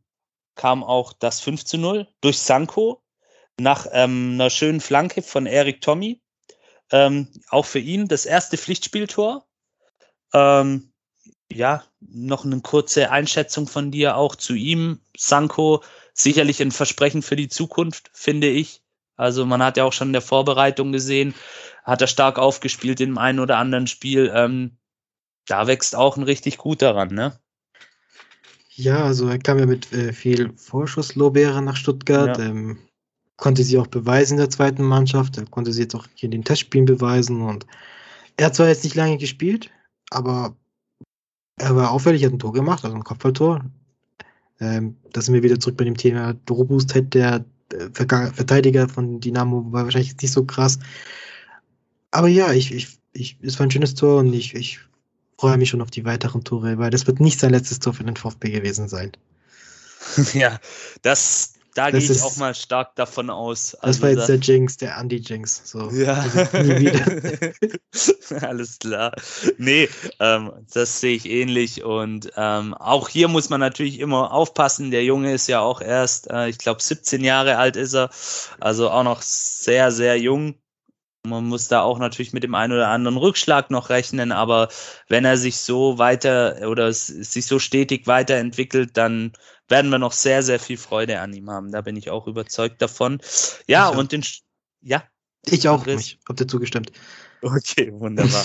kam auch das 5 zu 0 durch Sanko nach ähm, einer schönen Flanke von Erik Tommy. Ähm, auch für ihn das erste Pflichtspieltor. Ähm, ja, noch eine kurze Einschätzung von dir auch zu ihm. Sanko sicherlich ein Versprechen für die Zukunft, finde ich. Also man hat ja auch schon in der Vorbereitung gesehen, hat er stark aufgespielt im einen oder anderen Spiel. Ähm, da wächst auch ein richtig gut daran, ne? Ja, also er kam ja mit äh, viel Vorschusslorbeere nach Stuttgart, ja. ähm, konnte sie auch beweisen in der zweiten Mannschaft, er konnte sie jetzt auch hier in den Testspielen beweisen und er hat zwar jetzt nicht lange gespielt, aber er war auffällig, hat ein Tor gemacht, also ein Kopfballtor. Ähm, da sind wir wieder zurück bei dem Thema Robustheit der äh, Verteidiger von Dynamo war wahrscheinlich nicht so krass. Aber ja, ich, ich, ich, es war ein schönes Tor und ich, ich freue mich schon auf die weiteren Tore, weil das wird nicht sein letztes Tor für den VfB gewesen sein. ja, das, da gehe ich ist, auch mal stark davon aus. Also das war jetzt der Jinx, der Anti-Jinx. So. Ja. Also Alles klar. Nee, ähm, das sehe ich ähnlich. Und ähm, auch hier muss man natürlich immer aufpassen. Der Junge ist ja auch erst, äh, ich glaube, 17 Jahre alt ist er. Also auch noch sehr, sehr jung. Man muss da auch natürlich mit dem einen oder anderen Rückschlag noch rechnen, aber wenn er sich so weiter oder sich so stetig weiterentwickelt, dann werden wir noch sehr, sehr viel Freude an ihm haben. Da bin ich auch überzeugt davon. Ja, ich und den, ja. Ich auch, ich habe dir zugestimmt. Okay, wunderbar.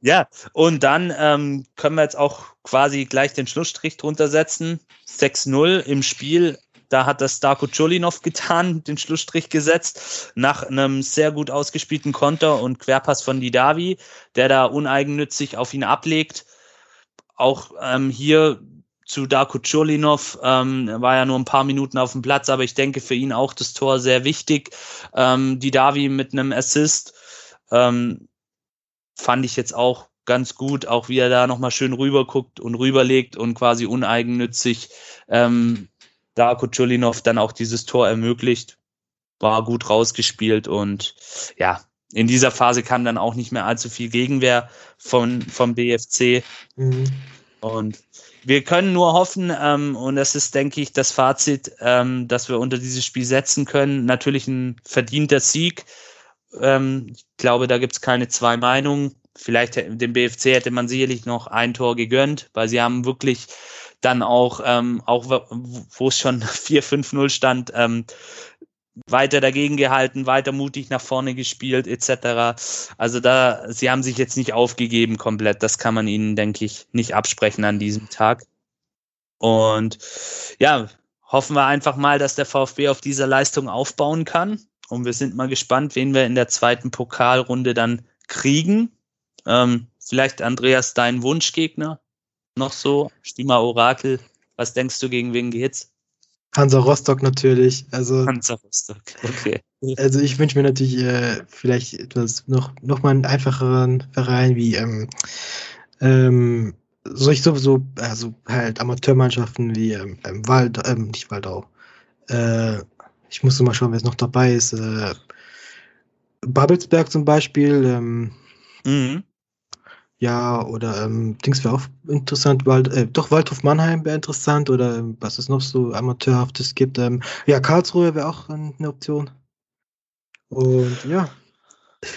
ja, und dann ähm, können wir jetzt auch quasi gleich den Schlussstrich drunter setzen. 6-0 im Spiel da hat das Darko Cholinov getan, den Schlussstrich gesetzt, nach einem sehr gut ausgespielten Konter und Querpass von Didavi, der da uneigennützig auf ihn ablegt. Auch ähm, hier zu Darko Cholinov ähm, war ja nur ein paar Minuten auf dem Platz, aber ich denke für ihn auch das Tor sehr wichtig. Ähm, Didavi mit einem Assist ähm, fand ich jetzt auch ganz gut, auch wie er da nochmal schön rüber guckt und rüberlegt und quasi uneigennützig ähm, Darko Chulinov dann auch dieses Tor ermöglicht. War gut rausgespielt und ja, in dieser Phase kam dann auch nicht mehr allzu viel Gegenwehr von, vom BFC. Mhm. Und wir können nur hoffen, ähm, und das ist, denke ich, das Fazit, ähm, dass wir unter dieses Spiel setzen können. Natürlich ein verdienter Sieg. Ähm, ich glaube, da gibt es keine zwei Meinungen. Vielleicht dem BFC hätte man sicherlich noch ein Tor gegönnt, weil sie haben wirklich dann auch, ähm, auch wo es schon 4-5-0 stand, ähm, weiter dagegen gehalten, weiter mutig nach vorne gespielt, etc. Also da, sie haben sich jetzt nicht aufgegeben komplett. Das kann man ihnen, denke ich, nicht absprechen an diesem Tag. Und ja, hoffen wir einfach mal, dass der VfB auf dieser Leistung aufbauen kann. Und wir sind mal gespannt, wen wir in der zweiten Pokalrunde dann kriegen. Ähm, vielleicht Andreas, dein Wunschgegner? Noch so? Stima Orakel, was denkst du, gegen wen geht's? Hansa Rostock natürlich. Also, Hansa Rostock, okay. Also ich wünsche mir natürlich äh, vielleicht etwas noch, noch mal einen einfacheren Verein wie ähm, ähm, solch sowieso, also halt Amateurmannschaften wie ähm, ähm Wald, ähm, nicht Waldau. Äh, ich muss mal schauen, wer es noch dabei ist. Äh, Babelsberg zum Beispiel. Ähm, mhm. Ja, oder ähm, Dings wäre auch interessant, Wald, äh, doch Waldhof Mannheim wäre interessant oder ähm, was es noch so Amateurhaftes gibt. Ähm, ja, Karlsruhe wäre auch eine Option. Und ja.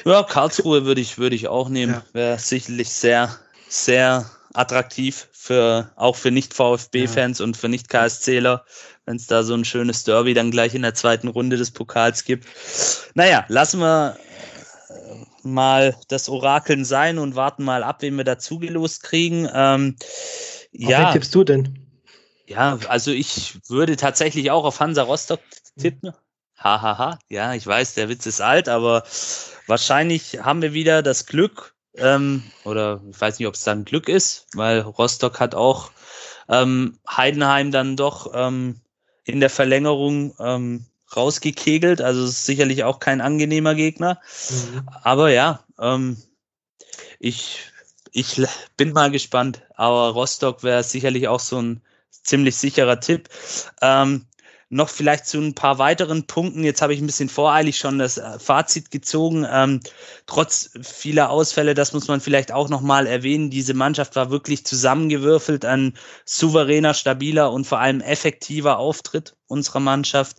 Ja, Karlsruhe würde ich, würde ich auch nehmen. Ja. Wäre sicherlich sehr, sehr attraktiv für auch für Nicht-VfB-Fans ja. und für Nicht-KSCler, wenn es da so ein schönes Derby dann gleich in der zweiten Runde des Pokals gibt. Naja, lassen wir mal das Orakeln sein und warten mal ab, wen wir dazu gelost kriegen. Ähm, ja. Wen tippst du denn? Ja, also ich würde tatsächlich auch auf Hansa Rostock tippen. Hahaha, ha, ha. ja, ich weiß, der Witz ist alt, aber wahrscheinlich haben wir wieder das Glück, ähm, oder ich weiß nicht, ob es dann Glück ist, weil Rostock hat auch ähm, Heidenheim dann doch ähm, in der Verlängerung ähm, rausgekegelt. Also ist sicherlich auch kein angenehmer Gegner. Mhm. Aber ja, ähm, ich, ich bin mal gespannt. Aber Rostock wäre sicherlich auch so ein ziemlich sicherer Tipp. Ähm, noch vielleicht zu ein paar weiteren Punkten. Jetzt habe ich ein bisschen voreilig schon das äh, Fazit gezogen. Ähm, trotz vieler Ausfälle, das muss man vielleicht auch nochmal erwähnen, diese Mannschaft war wirklich zusammengewürfelt, ein souveräner, stabiler und vor allem effektiver Auftritt unserer Mannschaft.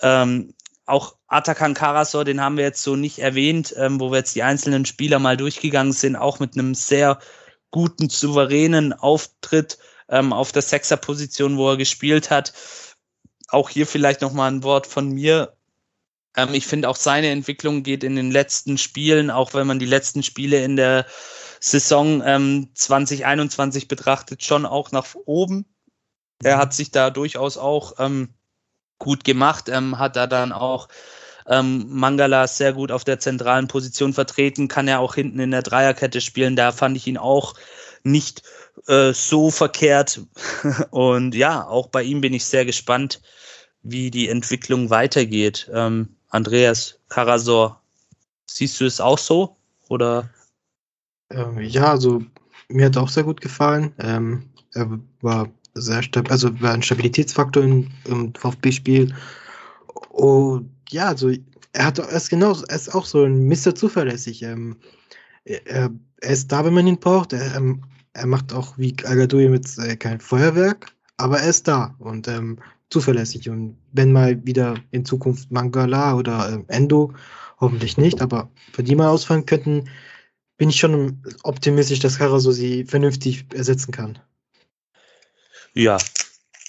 Ähm, auch Atakan Karasor, den haben wir jetzt so nicht erwähnt, ähm, wo wir jetzt die einzelnen Spieler mal durchgegangen sind, auch mit einem sehr guten, souveränen Auftritt ähm, auf der Sechser-Position, wo er gespielt hat auch hier vielleicht noch mal ein Wort von mir. Ähm, ich finde auch seine Entwicklung geht in den letzten Spielen, auch wenn man die letzten Spiele in der Saison ähm, 2021 betrachtet, schon auch nach oben. Er hat sich da durchaus auch ähm, gut gemacht, ähm, hat da dann auch ähm, Mangala sehr gut auf der zentralen Position vertreten, kann er auch hinten in der Dreierkette spielen. Da fand ich ihn auch nicht äh, so verkehrt. Und ja, auch bei ihm bin ich sehr gespannt, wie die Entwicklung weitergeht. Ähm, Andreas Karasor, siehst du es auch so? Oder? Ähm, ja, also mir hat auch sehr gut gefallen. Ähm, er war sehr stabil, also war ein Stabilitätsfaktor im, im VfB-Spiel. Und ja, also er hat er ist genau, er ist auch so ein Mister zuverlässig. Ähm, er, er, ist da, wenn man ihn braucht. Er, er macht auch wie Agadoui mit äh, kein Feuerwerk, aber er ist da. Und ähm, zuverlässig. Und wenn mal wieder in Zukunft Mangala oder äh, Endo, hoffentlich nicht, aber für die mal ausfallen könnten, bin ich schon optimistisch, dass Karaso sie vernünftig ersetzen kann. Ja,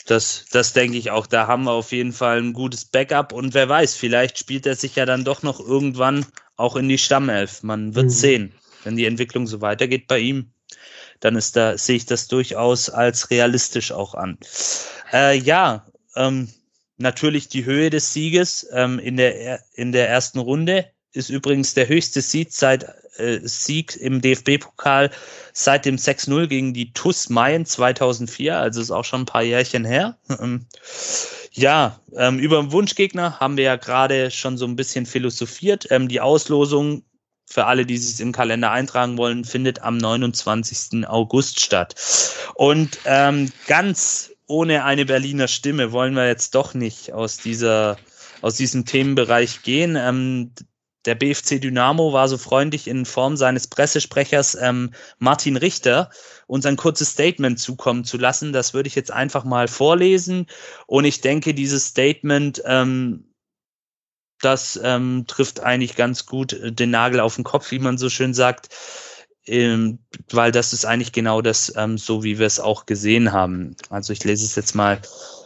das, das denke ich auch. Da haben wir auf jeden Fall ein gutes Backup und wer weiß, vielleicht spielt er sich ja dann doch noch irgendwann auch in die Stammelf. Man wird mhm. sehen, wenn die Entwicklung so weitergeht bei ihm, dann ist da sehe ich das durchaus als realistisch auch an. Äh, ja, ähm, natürlich die Höhe des Sieges ähm, in der in der ersten Runde ist übrigens der höchste Sieg seit äh, Sieg im DFB-Pokal seit dem 6-0 gegen die TUS Mayen 2004, also ist auch schon ein paar Jährchen her. Ja, ähm, über den Wunschgegner haben wir ja gerade schon so ein bisschen philosophiert. Ähm, die Auslosung für alle, die sich im Kalender eintragen wollen, findet am 29. August statt. Und ähm, ganz ohne eine Berliner Stimme wollen wir jetzt doch nicht aus dieser aus diesem Themenbereich gehen. Ähm, der BFC Dynamo war so freundlich in Form seines Pressesprechers ähm, Martin Richter uns ein kurzes Statement zukommen zu lassen. Das würde ich jetzt einfach mal vorlesen. Und ich denke, dieses Statement, ähm, das ähm, trifft eigentlich ganz gut den Nagel auf den Kopf, wie man so schön sagt. Ähm, weil das ist eigentlich genau das, ähm, so wie wir es auch gesehen haben. Also ich lese es jetzt mal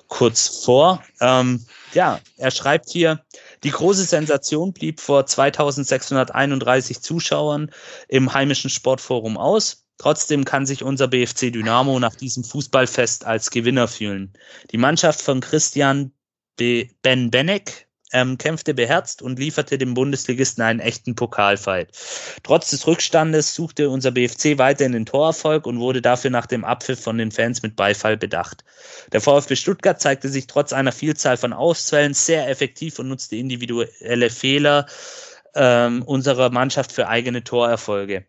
kurz vor. Ähm, ja, er schreibt hier, die große Sensation blieb vor 2631 Zuschauern im heimischen Sportforum aus. Trotzdem kann sich unser BFC Dynamo nach diesem Fußballfest als Gewinner fühlen. Die Mannschaft von Christian Ben Benek ähm, kämpfte beherzt und lieferte dem Bundesligisten einen echten Pokalfight. Trotz des Rückstandes suchte unser BFC weiterhin den Torerfolg und wurde dafür nach dem Abpfiff von den Fans mit Beifall bedacht. Der VfB Stuttgart zeigte sich trotz einer Vielzahl von Ausfällen sehr effektiv und nutzte individuelle Fehler ähm, unserer Mannschaft für eigene Torerfolge.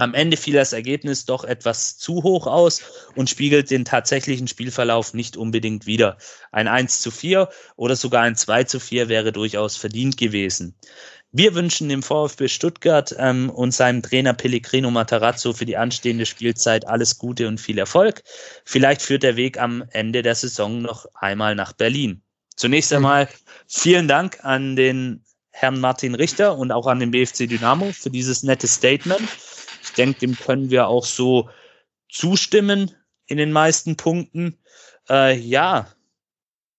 Am Ende fiel das Ergebnis doch etwas zu hoch aus und spiegelt den tatsächlichen Spielverlauf nicht unbedingt wider. Ein 1 zu 4 oder sogar ein 2 zu 4 wäre durchaus verdient gewesen. Wir wünschen dem VfB Stuttgart ähm, und seinem Trainer Pellegrino Matarazzo für die anstehende Spielzeit alles Gute und viel Erfolg. Vielleicht führt der Weg am Ende der Saison noch einmal nach Berlin. Zunächst einmal vielen Dank an den Herrn Martin Richter und auch an den BFC Dynamo für dieses nette Statement. Ich denke, dem können wir auch so zustimmen in den meisten Punkten. Äh, ja,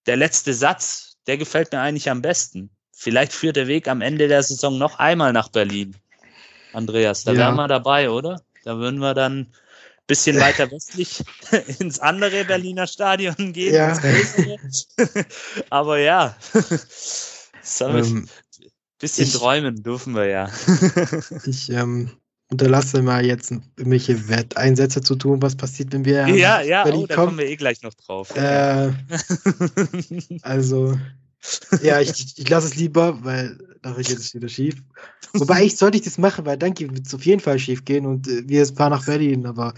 der letzte Satz, der gefällt mir eigentlich am besten. Vielleicht führt der Weg am Ende der Saison noch einmal nach Berlin. Andreas, da ja. wären wir dabei, oder? Da würden wir dann ein bisschen weiter westlich ins andere Berliner Stadion gehen. Ja. Aber ja, ähm, bisschen ich, träumen dürfen wir ja. ich ähm, unterlasse mal jetzt irgendwelche Wetteinsätze zu tun, was passiert, wenn wir. Ja, ja, oh, da kommen wir eh gleich noch drauf. Äh, also, ja, ich, ich lasse es lieber, weil nachher geht es wieder schief. Wobei ich sollte ich das machen, weil dann wird es auf jeden Fall schief gehen und äh, wir fahren nach Berlin, aber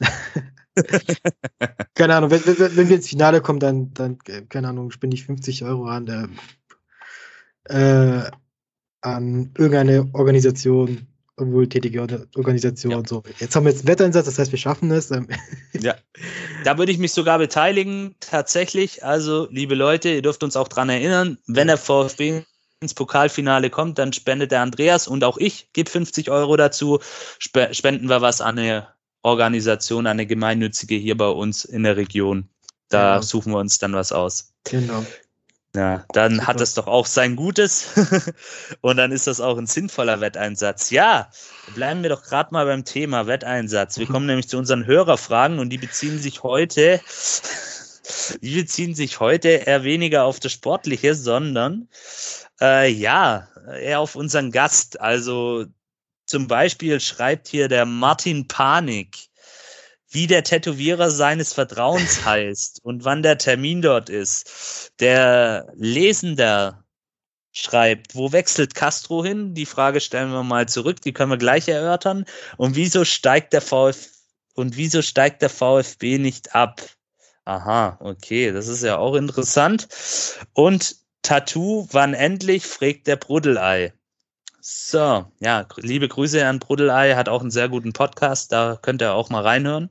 keine Ahnung, wenn, wenn, wenn, wir ins Finale kommen, dann, dann äh, keine Ahnung, spende ich 50 Euro an der äh, an irgendeine Organisation, wohltätige Organisation. Ja. So. Jetzt haben wir jetzt einen Wetteinsatz, das heißt, wir schaffen es. Ähm, ja, da würde ich mich sogar beteiligen, tatsächlich. Also, liebe Leute, ihr dürft uns auch dran erinnern, wenn der VfB ins Pokalfinale kommt, dann spendet der Andreas und auch ich, gebe 50 Euro dazu, spenden wir was an eine Organisation, eine gemeinnützige hier bei uns in der Region. Da genau. suchen wir uns dann was aus. Genau. Ja, dann Super. hat es doch auch sein Gutes und dann ist das auch ein sinnvoller Wetteinsatz. Ja, bleiben wir doch gerade mal beim Thema Wetteinsatz. Wir kommen nämlich zu unseren Hörerfragen und die beziehen sich heute, die beziehen sich heute eher weniger auf das Sportliche, sondern äh, ja, eher auf unseren Gast. Also zum Beispiel schreibt hier der Martin Panik wie der Tätowierer seines Vertrauens heißt und wann der Termin dort ist. Der Lesender schreibt, wo wechselt Castro hin? Die Frage stellen wir mal zurück, die können wir gleich erörtern. Und wieso steigt der VfB und wieso steigt der VfB nicht ab? Aha, okay, das ist ja auch interessant. Und Tattoo, wann endlich? fragt der Bruddelei. So, ja, liebe Grüße an Bruddelei, hat auch einen sehr guten Podcast, da könnt ihr auch mal reinhören.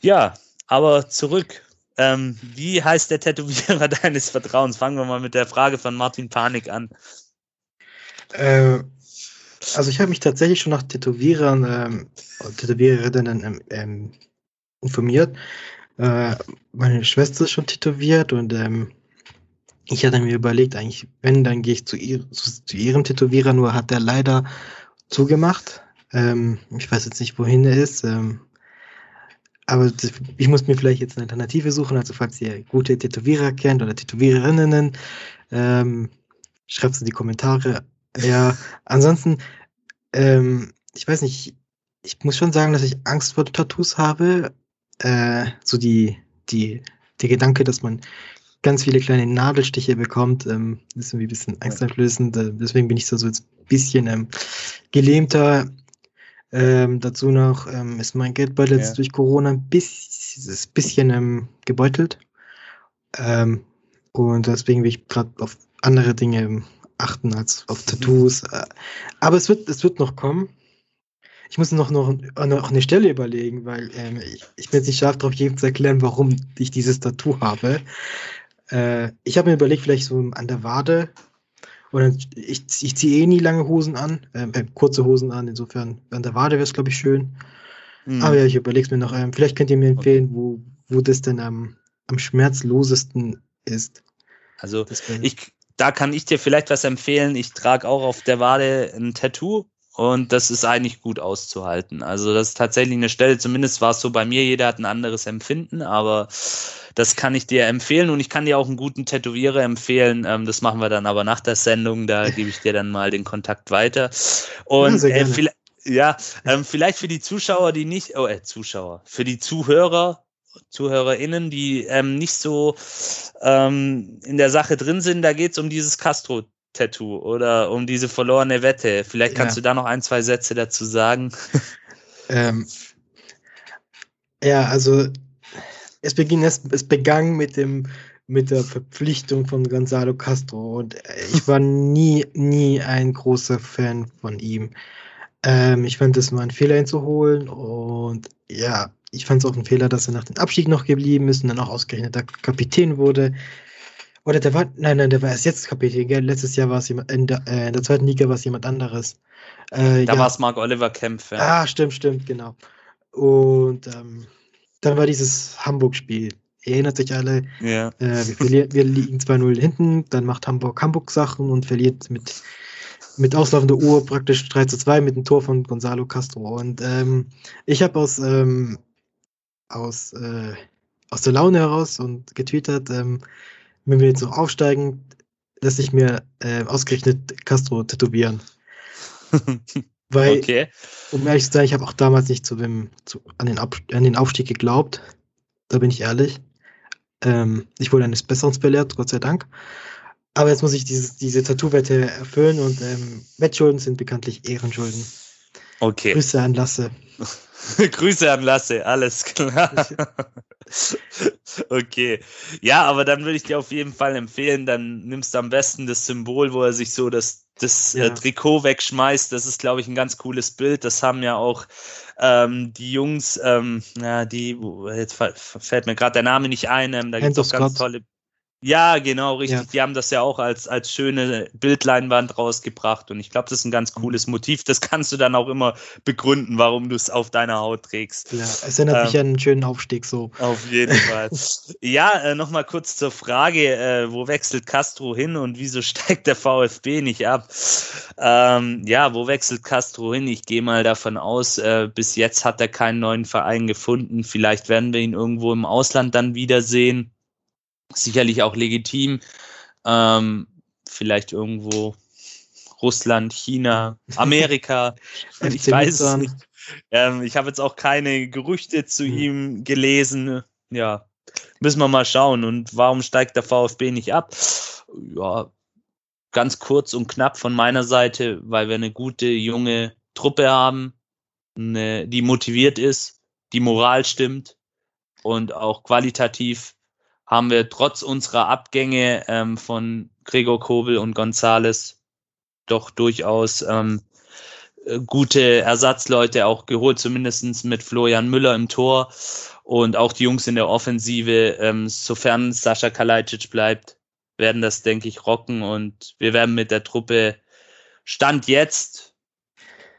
Ja, aber zurück. Ähm, wie heißt der Tätowierer deines Vertrauens? Fangen wir mal mit der Frage von Martin Panik an. Äh, also ich habe mich tatsächlich schon nach Tätowierern, ähm, Tätowiererinnen ähm, ähm, informiert. Äh, meine Schwester ist schon tätowiert und ähm, ich hatte mir überlegt, eigentlich, wenn, dann gehe ich zu, ihr, zu, zu, ihrem Tätowierer, nur hat er leider zugemacht. Ähm, ich weiß jetzt nicht, wohin er ist. Ähm, aber ich muss mir vielleicht jetzt eine Alternative suchen. Also falls ihr gute Tätowierer kennt oder Tätowiererinnen, ähm, schreibt es in die Kommentare. Ja, ansonsten, ähm, ich weiß nicht, ich muss schon sagen, dass ich Angst vor Tattoos habe. Äh, so die, die, der Gedanke, dass man ganz viele kleine Nadelstiche bekommt, ähm, ist irgendwie ein bisschen angsteinflößend. Äh, deswegen bin ich so, so ein bisschen ähm, gelähmter. Ähm, dazu noch ähm, ist mein Geldbeutel jetzt durch Corona ein bisschen, bisschen ähm, gebeutelt. Ähm, und deswegen will ich gerade auf andere Dinge ähm, achten als auf Tattoos. Äh, aber es wird, es wird noch kommen. Ich muss noch, noch, noch eine Stelle überlegen, weil ähm, ich, ich bin jetzt nicht scharf darauf, jedem zu erklären, warum ich dieses Tattoo habe. Äh, ich habe mir überlegt, vielleicht so an der Wade. Oder ich, ich ziehe eh nie lange Hosen an, äh, äh, kurze Hosen an, insofern an der Wade wäre es, glaube ich, schön. Mhm. Aber ja, ich überlege es mir noch. Ähm, vielleicht könnt ihr mir empfehlen, okay. wo, wo das denn am, am schmerzlosesten ist. Also ich, da kann ich dir vielleicht was empfehlen. Ich trage auch auf der Wade ein Tattoo und das ist eigentlich gut auszuhalten. Also das ist tatsächlich eine Stelle, zumindest war es so bei mir, jeder hat ein anderes Empfinden, aber das kann ich dir empfehlen und ich kann dir auch einen guten Tätowierer empfehlen. Ähm, das machen wir dann aber nach der Sendung, da gebe ich dir dann mal den Kontakt weiter. Und ja, äh, vielleicht, ja ähm, vielleicht für die Zuschauer, die nicht, oh, äh, Zuschauer, für die Zuhörer, ZuhörerInnen, die ähm, nicht so ähm, in der Sache drin sind, da geht es um dieses Castro-Tattoo oder um diese verlorene Wette. Vielleicht kannst ja. du da noch ein, zwei Sätze dazu sagen. Ähm, ja, also es, beging, es, es begann mit dem mit der Verpflichtung von Gonzalo Castro und ich war nie, nie ein großer Fan von ihm. Ähm, ich fand es nur ein Fehler, ihn zu holen und ja, ich fand es auch ein Fehler, dass er nach dem Abstieg noch geblieben ist und dann auch ausgerechnet der Kapitän wurde. Oder der war, nein, nein, der war erst jetzt Kapitän, gell? Letztes Jahr war es jemand, in der, äh, in der zweiten Liga war es jemand anderes. Äh, da ja. war es Mark Oliver Kempf, ja. Ah, stimmt, stimmt, genau. Und ähm, dann war dieses Hamburg-Spiel. Ihr erinnert sich alle, ja. äh, wir, wir, liegen 2-0 hinten, dann macht Hamburg Hamburg-Sachen und verliert mit, mit auslaufender Uhr praktisch 3 2 mit dem Tor von Gonzalo Castro. Und ähm, ich habe aus, ähm, aus, äh, aus der Laune heraus und getwittert, ähm, wenn wir jetzt noch aufsteigen, dass ich mir äh, ausgerechnet Castro tätowieren. Weil, okay. um ehrlich zu sein, ich habe auch damals nicht zu dem, zu, an, den Ab, an den Aufstieg geglaubt. Da bin ich ehrlich. Ähm, ich wurde eines Besseren belehrt, Gott sei Dank. Aber jetzt muss ich dieses, diese Tattoo-Wette erfüllen und ähm, Wettschulden sind bekanntlich Ehrenschulden. Okay. Grüße an Lasse. Grüße an Lasse, alles klar. okay. Ja, aber dann würde ich dir auf jeden Fall empfehlen, dann nimmst du am besten das Symbol, wo er sich so das, das äh, ja. äh, Trikot wegschmeißt. Das ist, glaube ich, ein ganz cooles Bild. Das haben ja auch ähm, die Jungs, ähm, ja, die, jetzt fällt mir gerade der Name nicht ein, ähm, da gibt es auch ganz tolle ja, genau, richtig. Ja. Die haben das ja auch als, als schöne Bildleinwand rausgebracht und ich glaube, das ist ein ganz mhm. cooles Motiv. Das kannst du dann auch immer begründen, warum du es auf deiner Haut trägst. Ja, es erinnert ähm, mich an einen schönen Aufstieg so. Auf jeden Fall. ja, äh, nochmal kurz zur Frage, äh, wo wechselt Castro hin und wieso steigt der VfB nicht ab? Ähm, ja, wo wechselt Castro hin? Ich gehe mal davon aus, äh, bis jetzt hat er keinen neuen Verein gefunden. Vielleicht werden wir ihn irgendwo im Ausland dann wiedersehen sicherlich auch legitim. Ähm, vielleicht irgendwo Russland, China, Amerika. ich weiß es nicht. Ähm, ich habe jetzt auch keine Gerüchte zu mhm. ihm gelesen. Ja, müssen wir mal schauen. Und warum steigt der VfB nicht ab? Ja, ganz kurz und knapp von meiner Seite, weil wir eine gute junge Truppe haben, eine, die motiviert ist, die Moral stimmt und auch qualitativ haben wir trotz unserer Abgänge ähm, von Gregor Kobel und Gonzales doch durchaus ähm, äh, gute Ersatzleute auch geholt, zumindestens mit Florian Müller im Tor und auch die Jungs in der Offensive, ähm, sofern Sascha Kalajdzic bleibt, werden das, denke ich, rocken und wir werden mit der Truppe Stand jetzt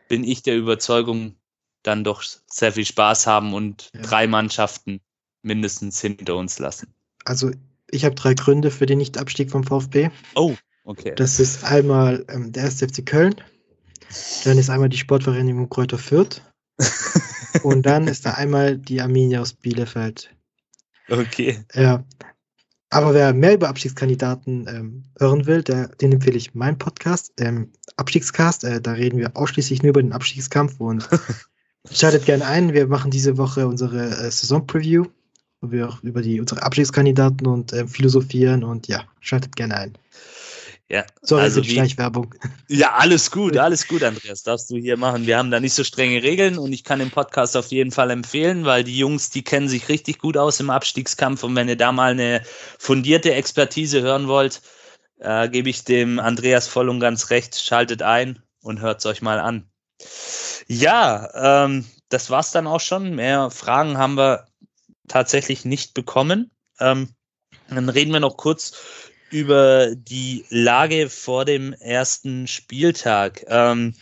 bin ich der Überzeugung, dann doch sehr viel Spaß haben und ja. drei Mannschaften mindestens hinter uns lassen. Also ich habe drei Gründe für den Nichtabstieg vom VfB. Oh, okay. Das ist einmal ähm, der 1. FC Köln, dann ist einmal die Sportvereinigung Kräuter Fürth und dann ist da einmal die Arminia aus Bielefeld. Okay. Ja. Aber wer mehr über Abstiegskandidaten ähm, hören will, der, den empfehle ich meinen Podcast, ähm, Abstiegscast. Äh, da reden wir ausschließlich nur über den Abstiegskampf und schaltet gerne ein. Wir machen diese Woche unsere äh, Saison-Preview, wo wir auch über die, unsere Abstiegskandidaten und äh, philosophieren und ja, schaltet gerne ein. Ja, Sorry also die Schleichwerbung. Ja, alles gut, alles gut, Andreas, darfst du hier machen. Wir haben da nicht so strenge Regeln und ich kann den Podcast auf jeden Fall empfehlen, weil die Jungs, die kennen sich richtig gut aus im Abstiegskampf und wenn ihr da mal eine fundierte Expertise hören wollt, äh, gebe ich dem Andreas voll und ganz recht. Schaltet ein und hört es euch mal an. Ja, ähm, das war's dann auch schon. Mehr Fragen haben wir tatsächlich nicht bekommen. Ähm, dann reden wir noch kurz über die Lage vor dem ersten Spieltag. Ähm,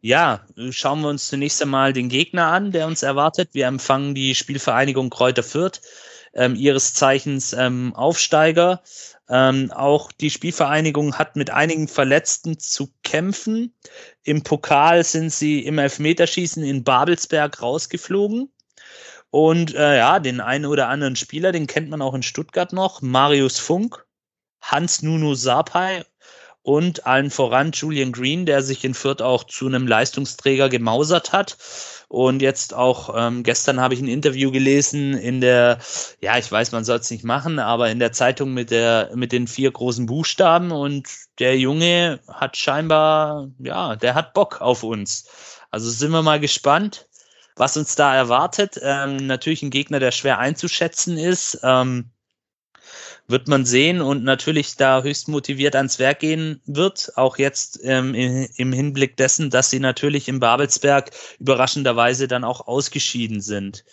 ja, schauen wir uns zunächst einmal den Gegner an, der uns erwartet. Wir empfangen die Spielvereinigung Kräuter Fürth, ähm, ihres Zeichens ähm, Aufsteiger. Ähm, auch die Spielvereinigung hat mit einigen Verletzten zu kämpfen. Im Pokal sind sie im Elfmeterschießen in Babelsberg rausgeflogen. Und äh, ja, den einen oder anderen Spieler, den kennt man auch in Stuttgart noch, Marius Funk, Hans Nuno Sapai und allen voran Julian Green, der sich in Fürth auch zu einem Leistungsträger gemausert hat. Und jetzt auch ähm, gestern habe ich ein Interview gelesen in der, ja, ich weiß, man soll es nicht machen, aber in der Zeitung mit der mit den vier großen Buchstaben und der Junge hat scheinbar, ja, der hat Bock auf uns. Also sind wir mal gespannt, was uns da erwartet. Ähm, natürlich ein Gegner, der schwer einzuschätzen ist. Ähm, wird man sehen und natürlich da höchst motiviert ans Werk gehen wird, auch jetzt ähm, im Hinblick dessen, dass sie natürlich im Babelsberg überraschenderweise dann auch ausgeschieden sind.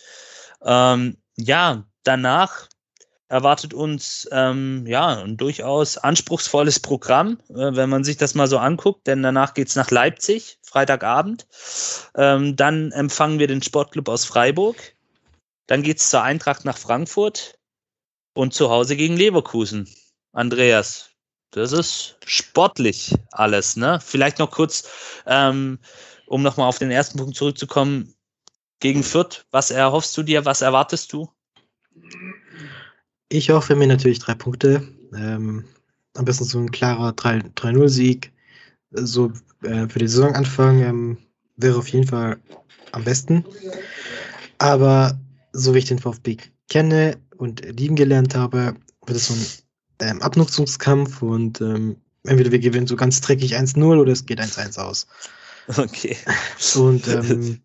Ähm, ja, danach erwartet uns ähm, ja ein durchaus anspruchsvolles Programm, äh, wenn man sich das mal so anguckt, denn danach geht's nach Leipzig, Freitagabend. Ähm, dann empfangen wir den Sportclub aus Freiburg. Dann geht's zur Eintracht nach Frankfurt und zu Hause gegen Leverkusen. Andreas, das ist sportlich alles, ne? Vielleicht noch kurz, ähm, um nochmal auf den ersten Punkt zurückzukommen, gegen Fürth, was erhoffst du dir, was erwartest du? Ich hoffe mir natürlich drei Punkte. Ähm, am besten so ein klarer 3-0-Sieg. So äh, für den Saisonanfang ähm, wäre auf jeden Fall am besten. Aber so wie ich den VfB kenne, und lieben gelernt habe, wird es so ein ähm, Abnutzungskampf und ähm, entweder wir gewinnen so ganz dreckig 1-0 oder es geht 1-1 aus. Okay. Und ähm,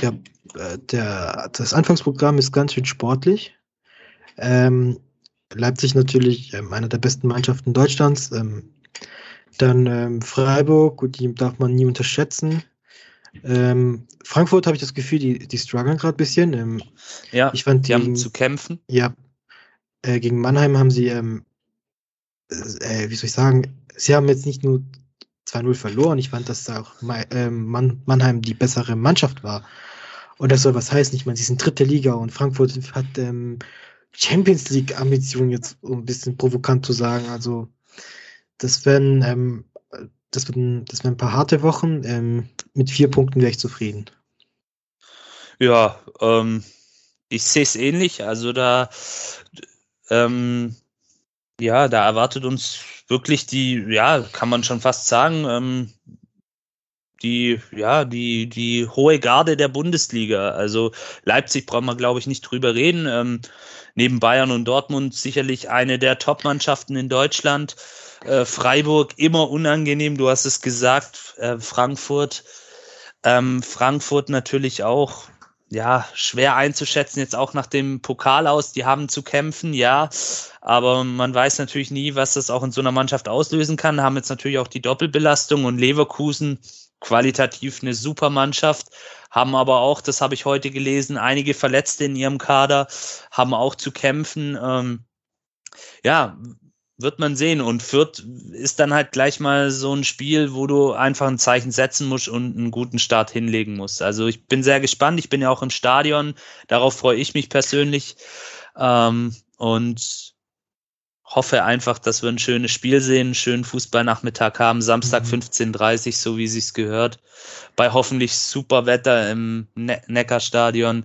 der, äh, der, das Anfangsprogramm ist ganz schön sportlich. Ähm, Leipzig natürlich ähm, einer der besten Mannschaften Deutschlands. Ähm, dann ähm, Freiburg, gut, die darf man nie unterschätzen. Ähm, Frankfurt habe ich das Gefühl, die, die strugglen gerade ein bisschen. Ähm, ja, ich fand, die gegen, haben zu kämpfen. Ja, äh, gegen Mannheim haben sie, äh, wie soll ich sagen, sie haben jetzt nicht nur 2-0 verloren. Ich fand, dass auch ähm, Mann, Mannheim die bessere Mannschaft war. Und das soll was heißen. Ich meine, sie sind dritte Liga und Frankfurt hat ähm, Champions League-Ambitionen, jetzt um ein bisschen provokant zu sagen. Also, das werden ähm, das wird ein, das werden ein paar harte Wochen. Ähm, mit vier Punkten wäre ich zufrieden. Ja, ähm, ich sehe es ähnlich. Also da, ähm, ja, da erwartet uns wirklich die, ja, kann man schon fast sagen, ähm, die, ja, die, die hohe Garde der Bundesliga. Also Leipzig brauchen wir, glaube ich, nicht drüber reden. Ähm, neben Bayern und Dortmund sicherlich eine der Top-Mannschaften in Deutschland. Äh, Freiburg immer unangenehm, du hast es gesagt, äh, Frankfurt. Ähm, Frankfurt natürlich auch, ja, schwer einzuschätzen, jetzt auch nach dem Pokal aus, die haben zu kämpfen, ja, aber man weiß natürlich nie, was das auch in so einer Mannschaft auslösen kann, haben jetzt natürlich auch die Doppelbelastung und Leverkusen qualitativ eine super Mannschaft, haben aber auch, das habe ich heute gelesen, einige Verletzte in ihrem Kader, haben auch zu kämpfen. Ähm, ja, wird man sehen. Und Fürth ist dann halt gleich mal so ein Spiel, wo du einfach ein Zeichen setzen musst und einen guten Start hinlegen musst. Also ich bin sehr gespannt. Ich bin ja auch im Stadion. Darauf freue ich mich persönlich. Ähm, und hoffe einfach, dass wir ein schönes Spiel sehen, einen schönen Fußballnachmittag haben, Samstag mhm. 15.30 so wie sich's gehört, bei hoffentlich super Wetter im ne Neckarstadion.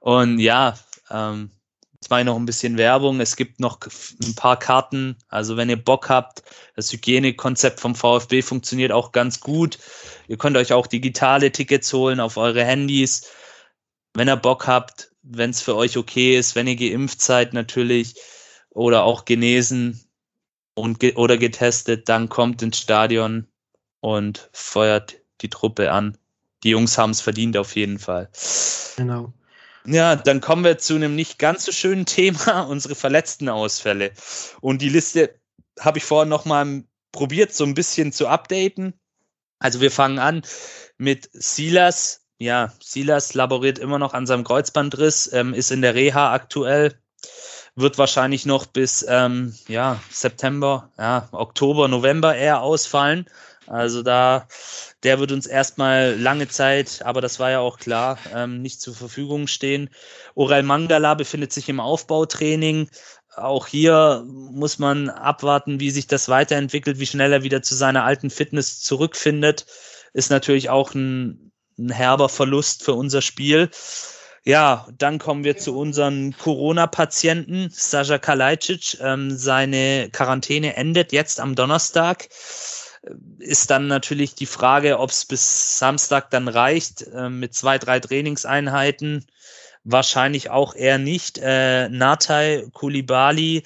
Und ja, ähm, jetzt mache ich noch ein bisschen Werbung. Es gibt noch ein paar Karten. Also wenn ihr Bock habt, das Hygienekonzept vom VfB funktioniert auch ganz gut. Ihr könnt euch auch digitale Tickets holen auf eure Handys. Wenn ihr Bock habt, wenn es für euch okay ist, wenn ihr geimpft seid natürlich oder auch genesen und ge oder getestet, dann kommt ins Stadion und feuert die Truppe an. Die Jungs haben es verdient auf jeden Fall. Genau. Ja, dann kommen wir zu einem nicht ganz so schönen Thema, unsere verletzten Ausfälle. Und die Liste habe ich vorhin nochmal probiert, so ein bisschen zu updaten. Also wir fangen an mit Silas. Ja, Silas laboriert immer noch an seinem Kreuzbandriss, ähm, ist in der Reha aktuell, wird wahrscheinlich noch bis ähm, ja, September, ja, Oktober, November eher ausfallen. Also da, der wird uns erstmal lange Zeit, aber das war ja auch klar, ähm, nicht zur Verfügung stehen. Orel Mangala befindet sich im Aufbautraining. Auch hier muss man abwarten, wie sich das weiterentwickelt, wie schnell er wieder zu seiner alten Fitness zurückfindet. Ist natürlich auch ein, ein herber Verlust für unser Spiel. Ja, dann kommen wir zu unseren Corona-Patienten, Sascha Kalajdzic. Ähm, seine Quarantäne endet jetzt am Donnerstag ist dann natürlich die Frage, ob es bis Samstag dann reicht äh, mit zwei, drei Trainingseinheiten. Wahrscheinlich auch eher nicht. Äh, Natai Kulibali,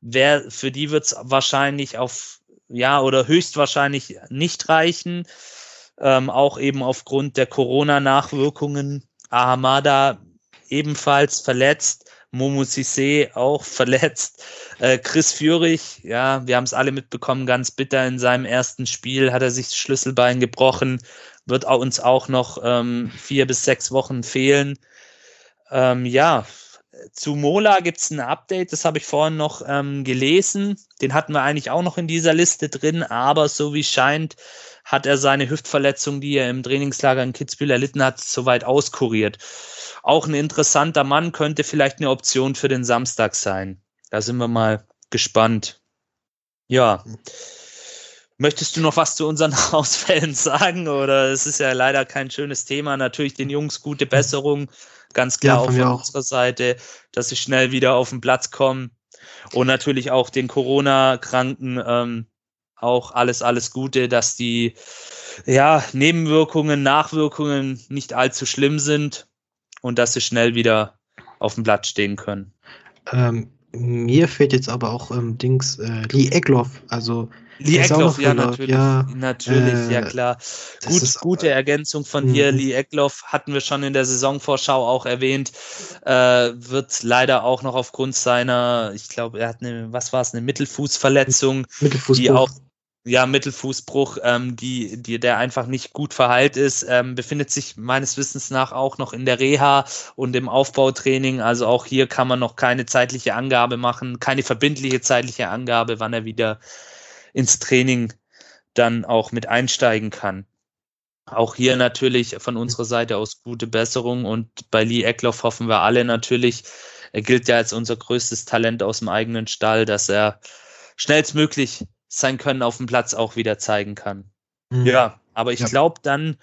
wer, für die wird es wahrscheinlich auf, ja, oder höchstwahrscheinlich nicht reichen. Ähm, auch eben aufgrund der Corona-Nachwirkungen. Ahamada ebenfalls verletzt. Momo Sissé auch verletzt. Äh, Chris Führig, ja, wir haben es alle mitbekommen, ganz bitter in seinem ersten Spiel hat er sich das Schlüsselbein gebrochen, wird uns auch noch ähm, vier bis sechs Wochen fehlen. Ähm, ja, zu Mola gibt es ein Update, das habe ich vorhin noch ähm, gelesen. Den hatten wir eigentlich auch noch in dieser Liste drin, aber so wie scheint, hat er seine Hüftverletzung, die er im Trainingslager in Kitzbühel erlitten hat, soweit auskuriert. Auch ein interessanter Mann könnte vielleicht eine Option für den Samstag sein. Da sind wir mal gespannt. Ja. Möchtest du noch was zu unseren Ausfällen sagen? Oder es ist ja leider kein schönes Thema. Natürlich den Jungs gute Besserung. Ganz klar ja, auch von auch. unserer Seite, dass sie schnell wieder auf den Platz kommen. Und natürlich auch den Corona-Kranken ähm, auch alles, alles Gute, dass die ja, Nebenwirkungen, Nachwirkungen nicht allzu schlimm sind und dass sie schnell wieder auf dem Blatt stehen können. Ähm, mir fehlt jetzt aber auch ähm, Dings äh, Lee Egloff, also Lee Eckloff, ja, natürlich, ja, natürlich, äh, ja klar. Gut, ist, gute Ergänzung von mhm. hier. Lee Eckloff hatten wir schon in der Saisonvorschau auch erwähnt, äh, wird leider auch noch aufgrund seiner, ich glaube, er hat eine, was war es, eine Mittelfußverletzung, die auch ja, Mittelfußbruch, ähm, die, die, der einfach nicht gut verheilt ist, ähm, befindet sich meines Wissens nach auch noch in der Reha und im Aufbautraining. Also auch hier kann man noch keine zeitliche Angabe machen, keine verbindliche zeitliche Angabe, wann er wieder ins Training dann auch mit einsteigen kann. Auch hier natürlich von unserer Seite aus gute Besserung und bei Lee Eckloff hoffen wir alle natürlich, er gilt ja als unser größtes Talent aus dem eigenen Stall, dass er schnellstmöglich sein Können auf dem Platz auch wieder zeigen kann. Mhm. Ja, aber ich ja. glaube dann,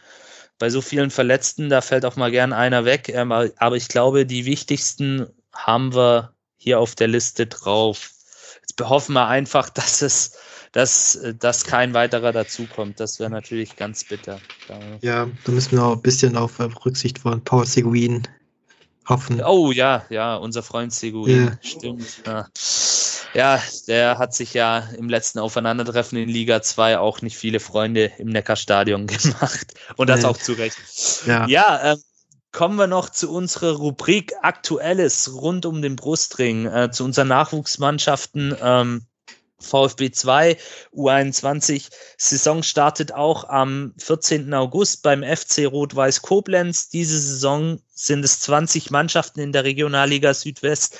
bei so vielen Verletzten, da fällt auch mal gern einer weg, ähm, aber ich glaube, die wichtigsten haben wir hier auf der Liste drauf. Jetzt hoffen wir einfach, dass es, dass, dass kein weiterer dazukommt. Das wäre natürlich ganz bitter. Ja, da müssen wir auch ein bisschen auf Rücksicht von Paul Seguin hoffen. Oh ja, ja, unser Freund Seguin, ja. stimmt. Ja. Ja. der hat sich ja im letzten Aufeinandertreffen in Liga 2 auch nicht viele Freunde im Neckarstadion gemacht. Und das nee. auch zu Recht. Ja, ja ähm, kommen wir noch zu unserer Rubrik Aktuelles rund um den Brustring, äh, zu unseren Nachwuchsmannschaften. Ähm, VfB 2 U21 Saison startet auch am 14. August beim FC Rot-Weiß Koblenz. Diese Saison sind es 20 Mannschaften in der Regionalliga Südwest.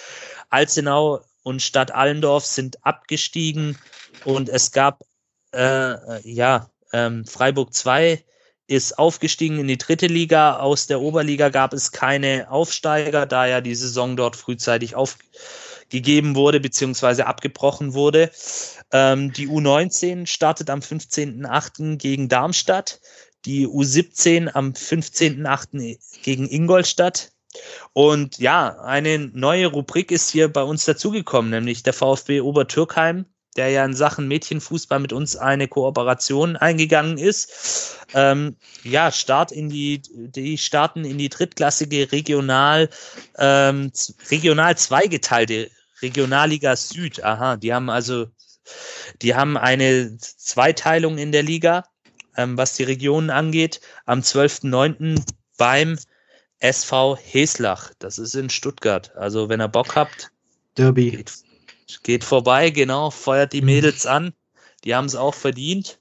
Alzenau und Stadt Allendorf sind abgestiegen und es gab äh, ja ähm, Freiburg 2 ist aufgestiegen in die dritte Liga. Aus der Oberliga gab es keine Aufsteiger, da ja die Saison dort frühzeitig aufgegeben wurde bzw. abgebrochen wurde. Ähm, die U19 startet am 15.8. gegen Darmstadt, die U17 am 15.8. gegen Ingolstadt. Und ja, eine neue Rubrik ist hier bei uns dazugekommen, nämlich der VfB Obertürkheim der ja in Sachen Mädchenfußball mit uns eine Kooperation eingegangen ist. Ähm, ja, Start in die, die starten in die drittklassige Regional, ähm, regional zweigeteilte Regionalliga Süd. Aha, die haben also, die haben eine Zweiteilung in der Liga, ähm, was die Regionen angeht. Am 12.09. beim SV Heslach. Das ist in Stuttgart. Also, wenn ihr Bock habt, Derby. Geht, geht vorbei, genau, feuert die Mädels an. Die haben es auch verdient.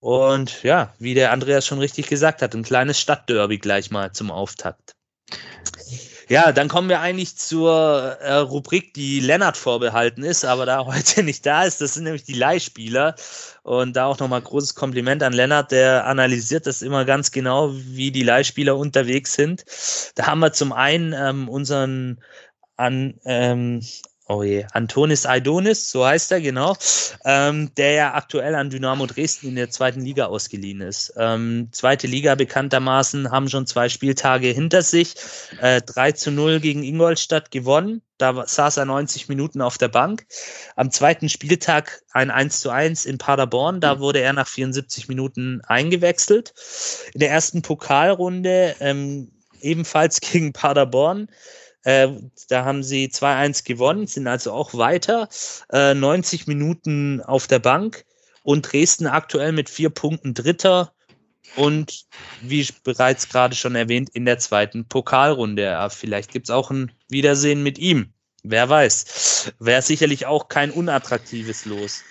Und ja, wie der Andreas schon richtig gesagt hat, ein kleines Stadtderby gleich mal zum Auftakt. Ja, dann kommen wir eigentlich zur äh, Rubrik, die Lennart vorbehalten ist, aber da heute nicht da ist, das sind nämlich die Leihspieler. Und da auch nochmal großes Kompliment an Lennart, der analysiert das immer ganz genau, wie die Leihspieler unterwegs sind. Da haben wir zum einen ähm, unseren an, ähm, oh je, Antonis Aidonis, so heißt er, genau, ähm, der ja aktuell an Dynamo Dresden in der zweiten Liga ausgeliehen ist. Ähm, zweite Liga bekanntermaßen haben schon zwei Spieltage hinter sich, äh, 3 zu 0 gegen Ingolstadt gewonnen. Da saß er 90 Minuten auf der Bank. Am zweiten Spieltag ein 1 zu 1 in Paderborn. Da wurde er nach 74 Minuten eingewechselt. In der ersten Pokalrunde ähm, ebenfalls gegen Paderborn äh, da haben sie 2-1 gewonnen, sind also auch weiter. Äh, 90 Minuten auf der Bank und Dresden aktuell mit vier Punkten Dritter und wie bereits gerade schon erwähnt, in der zweiten Pokalrunde. Vielleicht gibt es auch ein Wiedersehen mit ihm. Wer weiß. Wäre sicherlich auch kein unattraktives Los.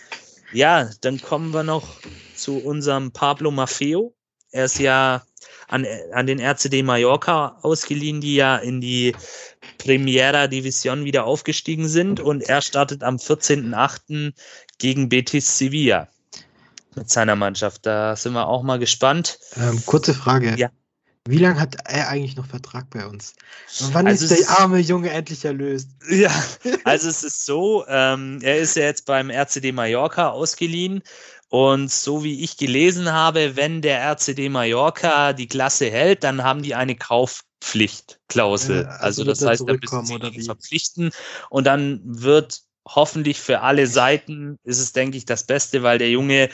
Ja, dann kommen wir noch zu unserem Pablo Maffeo. Er ist ja an, an den RCD Mallorca ausgeliehen, die ja in die Primera Division wieder aufgestiegen sind und er startet am 14.8. gegen Betis Sevilla mit seiner Mannschaft. Da sind wir auch mal gespannt. Ähm, kurze Frage. Ja. Wie lange hat er eigentlich noch Vertrag bei uns? Wann also ist der arme Junge endlich erlöst? Ja, also es ist so, ähm, er ist ja jetzt beim RCD Mallorca ausgeliehen und so wie ich gelesen habe, wenn der RCD Mallorca die Klasse hält, dann haben die eine Kaufpflichtklausel. Ja, also, also das heißt, da müssen sie verpflichten und dann wird hoffentlich für alle Seiten ist es, denke ich, das Beste, weil der Junge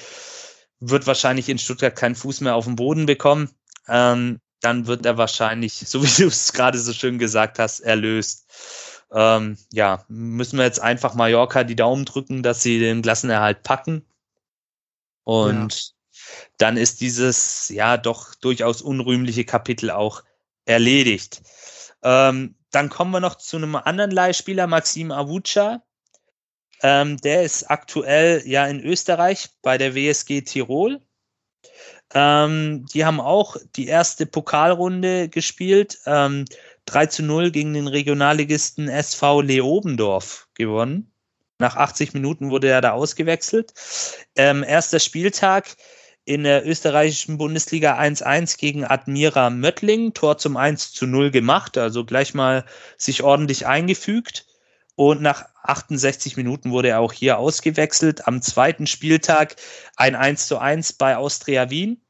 wird wahrscheinlich in Stuttgart keinen Fuß mehr auf den Boden bekommen. Ähm, dann wird er wahrscheinlich, so wie du es gerade so schön gesagt hast, erlöst. Ähm, ja, müssen wir jetzt einfach Mallorca die Daumen drücken, dass sie den Klassenerhalt packen. Und ja. dann ist dieses ja doch durchaus unrühmliche Kapitel auch erledigt. Ähm, dann kommen wir noch zu einem anderen Leihspieler, Maxim Avucha. Ähm, der ist aktuell ja in Österreich bei der WSG Tirol. Ähm, die haben auch die erste Pokalrunde gespielt. Ähm, 3 zu 0 gegen den Regionalligisten SV Leobendorf gewonnen. Nach 80 Minuten wurde er da ausgewechselt. Ähm, erster Spieltag in der österreichischen Bundesliga 1-1 gegen Admira Möttling, Tor zum 1 zu 0 gemacht, also gleich mal sich ordentlich eingefügt. Und nach 68 Minuten wurde er auch hier ausgewechselt. Am zweiten Spieltag ein 1 zu 1 bei Austria Wien.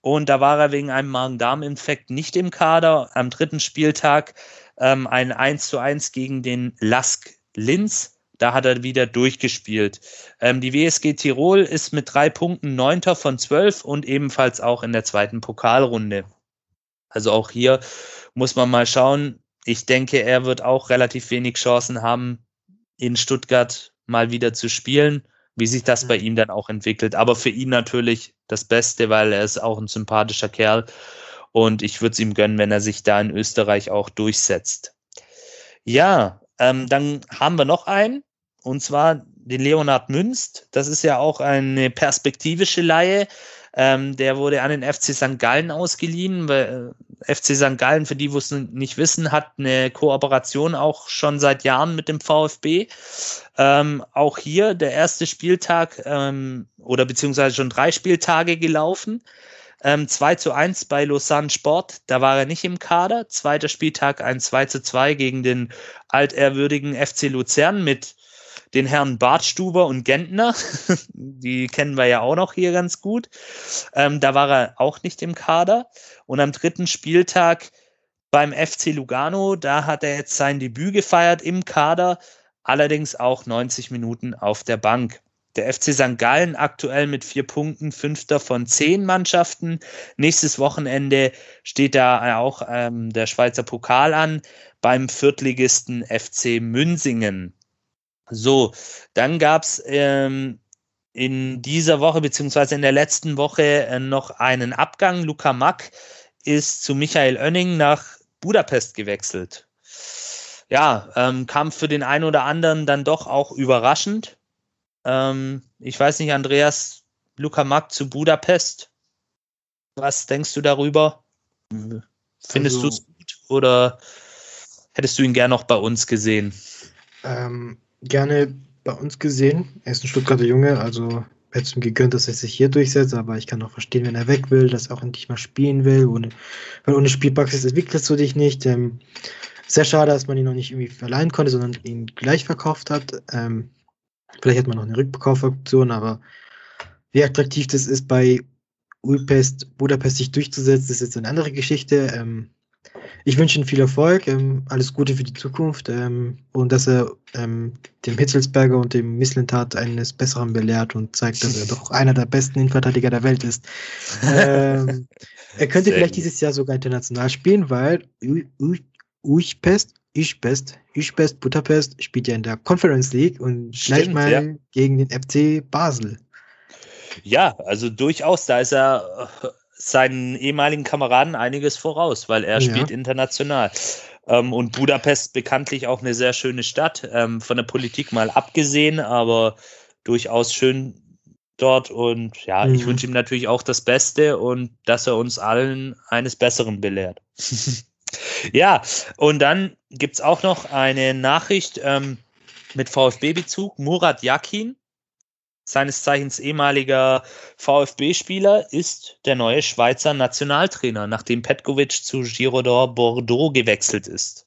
Und da war er wegen einem Magen-Darm-Infekt nicht im Kader. Am dritten Spieltag ähm, ein 1 zu 1 gegen den Lask Linz. Da hat er wieder durchgespielt. Ähm, die WSG Tirol ist mit drei Punkten neunter von zwölf und ebenfalls auch in der zweiten Pokalrunde. Also auch hier muss man mal schauen. Ich denke, er wird auch relativ wenig Chancen haben, in Stuttgart mal wieder zu spielen, wie sich das bei ihm dann auch entwickelt. Aber für ihn natürlich das Beste, weil er ist auch ein sympathischer Kerl und ich würde es ihm gönnen, wenn er sich da in Österreich auch durchsetzt. Ja, ähm, dann haben wir noch einen, und zwar den Leonhard Münst. Das ist ja auch eine perspektivische Laie. Ähm, der wurde an den FC St. Gallen ausgeliehen. Weil, äh, FC St. Gallen, für die, wo es nicht wissen, hat eine Kooperation auch schon seit Jahren mit dem VfB. Ähm, auch hier der erste Spieltag ähm, oder beziehungsweise schon drei Spieltage gelaufen. Ähm, 2 zu 1 bei Lausanne Sport, da war er nicht im Kader. Zweiter Spieltag ein 2 zu 2 gegen den altehrwürdigen FC Luzern mit den Herren Bartstuber und Gentner. Die kennen wir ja auch noch hier ganz gut. Ähm, da war er auch nicht im Kader. Und am dritten Spieltag beim FC Lugano, da hat er jetzt sein Debüt gefeiert im Kader, allerdings auch 90 Minuten auf der Bank. Der FC St. Gallen aktuell mit vier Punkten, fünfter von zehn Mannschaften. Nächstes Wochenende steht da auch ähm, der Schweizer Pokal an beim Viertligisten FC Münsingen. So, dann gab's ähm, in dieser Woche beziehungsweise in der letzten Woche äh, noch einen Abgang. Luca Mack ist zu Michael Oenning nach Budapest gewechselt. Ja, ähm, kam für den einen oder anderen dann doch auch überraschend. Ähm, ich weiß nicht, Andreas, Luca Mack zu Budapest. Was denkst du darüber? Findest also, du es gut oder hättest du ihn gern noch bei uns gesehen? Ähm, gerne bei uns gesehen. Er ist ein Stuttgarter Junge, also hätte es ihm gegönnt, dass er sich hier durchsetzt, aber ich kann auch verstehen, wenn er weg will, dass er auch endlich mal spielen will. Ohne, weil ohne Spielpraxis entwickelst du dich nicht. Ähm, sehr schade, dass man ihn noch nicht irgendwie verleihen konnte, sondern ihn gleich verkauft hat. Ähm, Vielleicht hat man noch eine Rückkaufoption, aber wie attraktiv das ist, bei Ulpest, Budapest sich durchzusetzen, ist jetzt eine andere Geschichte. Ähm, ich wünsche ihm viel Erfolg, ähm, alles Gute für die Zukunft ähm, und dass er ähm, dem Hitzelsberger und dem Misslintat eines Besseren belehrt und zeigt, dass er doch einer der besten Innenverteidiger der Welt ist. Ähm, er könnte Sehr vielleicht gut. dieses Jahr sogar international spielen, weil Ujpest ich Best, ich Best Budapest spielt ja in der Conference League und Stimmt, mal ja. gegen den FC Basel. Ja, also durchaus, da ist er äh, seinen ehemaligen Kameraden einiges voraus, weil er ja. spielt international. Ähm, und Budapest bekanntlich auch eine sehr schöne Stadt, ähm, von der Politik mal abgesehen, aber durchaus schön dort. Und ja, mhm. ich wünsche ihm natürlich auch das Beste und dass er uns allen eines Besseren belehrt. Ja, und dann gibt es auch noch eine Nachricht ähm, mit VfB-Bezug. Murat Yakin, seines Zeichens ehemaliger VfB-Spieler, ist der neue Schweizer Nationaltrainer, nachdem Petkovic zu Girodor Bordeaux gewechselt ist.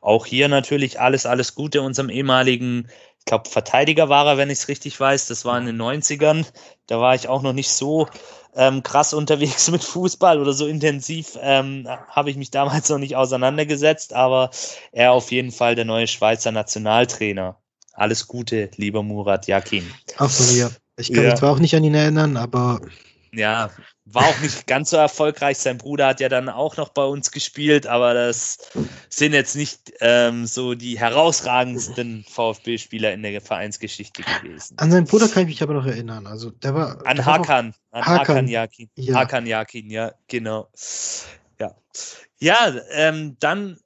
Auch hier natürlich alles, alles Gute unserem ehemaligen, ich glaube, Verteidiger war er, wenn ich es richtig weiß. Das war in den 90ern. Da war ich auch noch nicht so ähm, krass unterwegs mit Fußball oder so intensiv ähm, habe ich mich damals noch nicht auseinandergesetzt, aber er auf jeden Fall der neue Schweizer Nationaltrainer. Alles Gute, lieber Murat Yakin. Auch von mir. Ich kann ja. mich zwar auch nicht an ihn erinnern, aber ja, war auch nicht ganz so erfolgreich. Sein Bruder hat ja dann auch noch bei uns gespielt, aber das sind jetzt nicht ähm, so die herausragendsten VfB-Spieler in der Vereinsgeschichte gewesen. An seinen Bruder kann ich mich aber noch erinnern. Also der war. An der Hakan. War an Hakan, Hakan Yakin. Ja. Hakan Yakin, ja, genau. Ja. Ja, ähm, dann